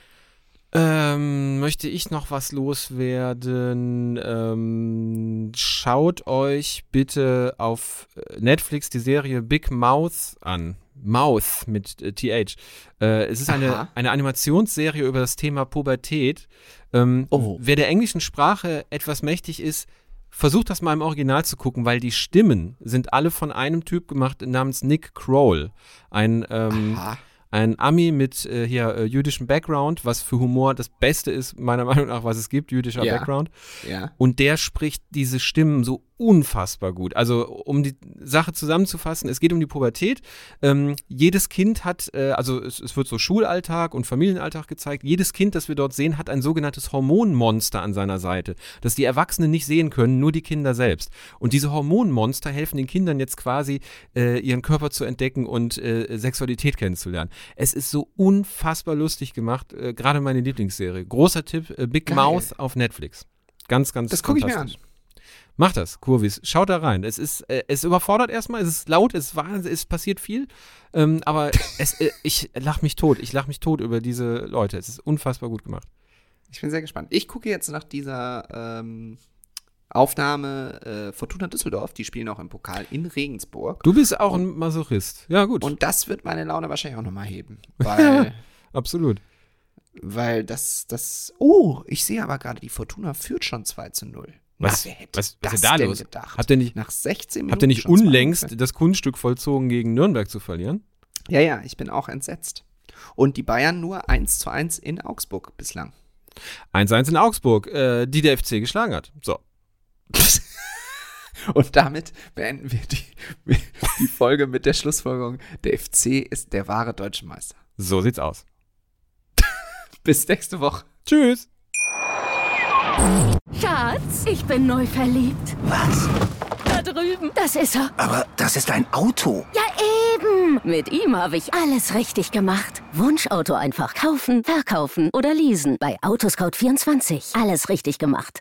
Ähm, möchte ich noch was loswerden? Ähm, schaut euch bitte auf äh, Netflix die Serie Big Mouth an. Mouth mit äh, TH. Äh, es ist eine, Aha. eine Animationsserie über das Thema Pubertät. Ähm, Oh. Wer der englischen Sprache etwas mächtig ist, versucht das mal im Original zu gucken, weil die Stimmen sind alle von einem Typ gemacht namens Nick Kroll. Ein ähm, Aha. Ein Ami mit äh, hier äh, jüdischem Background, was für Humor das Beste ist, meiner Meinung nach, was es gibt, jüdischer Ja. Background. Ja. Und der spricht diese Stimmen so unfassbar gut. Also, um die Sache zusammenzufassen, es geht um die Pubertät. Ähm, jedes Kind hat, äh, also es, es wird so Schulalltag und Familienalltag gezeigt. Jedes Kind, das wir dort sehen, hat ein sogenanntes Hormonmonster an seiner Seite, das die Erwachsenen nicht sehen können, nur die Kinder selbst. Und diese Hormonmonster helfen den Kindern jetzt quasi, äh, ihren Körper zu entdecken und äh, Sexualität kennenzulernen. Es ist so unfassbar lustig gemacht, äh, gerade meine Lieblingsserie. Großer Tipp, äh, Big Geil. Mouth auf Netflix. Ganz, ganz Das gucke ich mir an. Macht das, Kurvis. Schaut da rein. Es ist, äh, es überfordert erstmal, es ist laut, es ist Wahnsinn, es passiert viel. Ähm, aber es, äh, ich lach mich tot. Ich lach mich tot über diese Leute. Es ist unfassbar gut gemacht. Ich bin sehr gespannt. Ich gucke jetzt nach dieser ähm, Aufnahme äh, Fortuna Düsseldorf. Die spielen auch im Pokal in Regensburg. Du bist auch ein Masochist. Ja, gut. Und das wird meine Laune wahrscheinlich auch nochmal heben. Weil, Absolut. weil das, das. Oh, ich sehe aber gerade, die Fortuna führt schon 2 zu 0. Was- Na, wer hätte was- was das ist da los? gedacht? Habt ihr nicht, Nach 16 Minuten. habt ihr nicht schon 2 0. unlängst das Kunststück vollzogen, gegen Nürnberg zu verlieren? Ja, ja, ich bin auch entsetzt. Und die Bayern nur 1 zu 1 in Augsburg bislang. 1-1 in Augsburg, äh, die der FC geschlagen hat. So. Und damit beenden wir die, die Folge mit der Schlussfolgerung: Der FC ist der wahre deutsche Meister. So sieht's aus. Bis nächste Woche. Tschüss. Schatz, ich bin neu verliebt. Was? Da drüben. Das ist er. Aber das ist ein Auto. Ja, eben. Mit ihm habe ich alles richtig gemacht. Wunschauto einfach kaufen, verkaufen oder leasen. Bei Autoscout24. Alles richtig gemacht.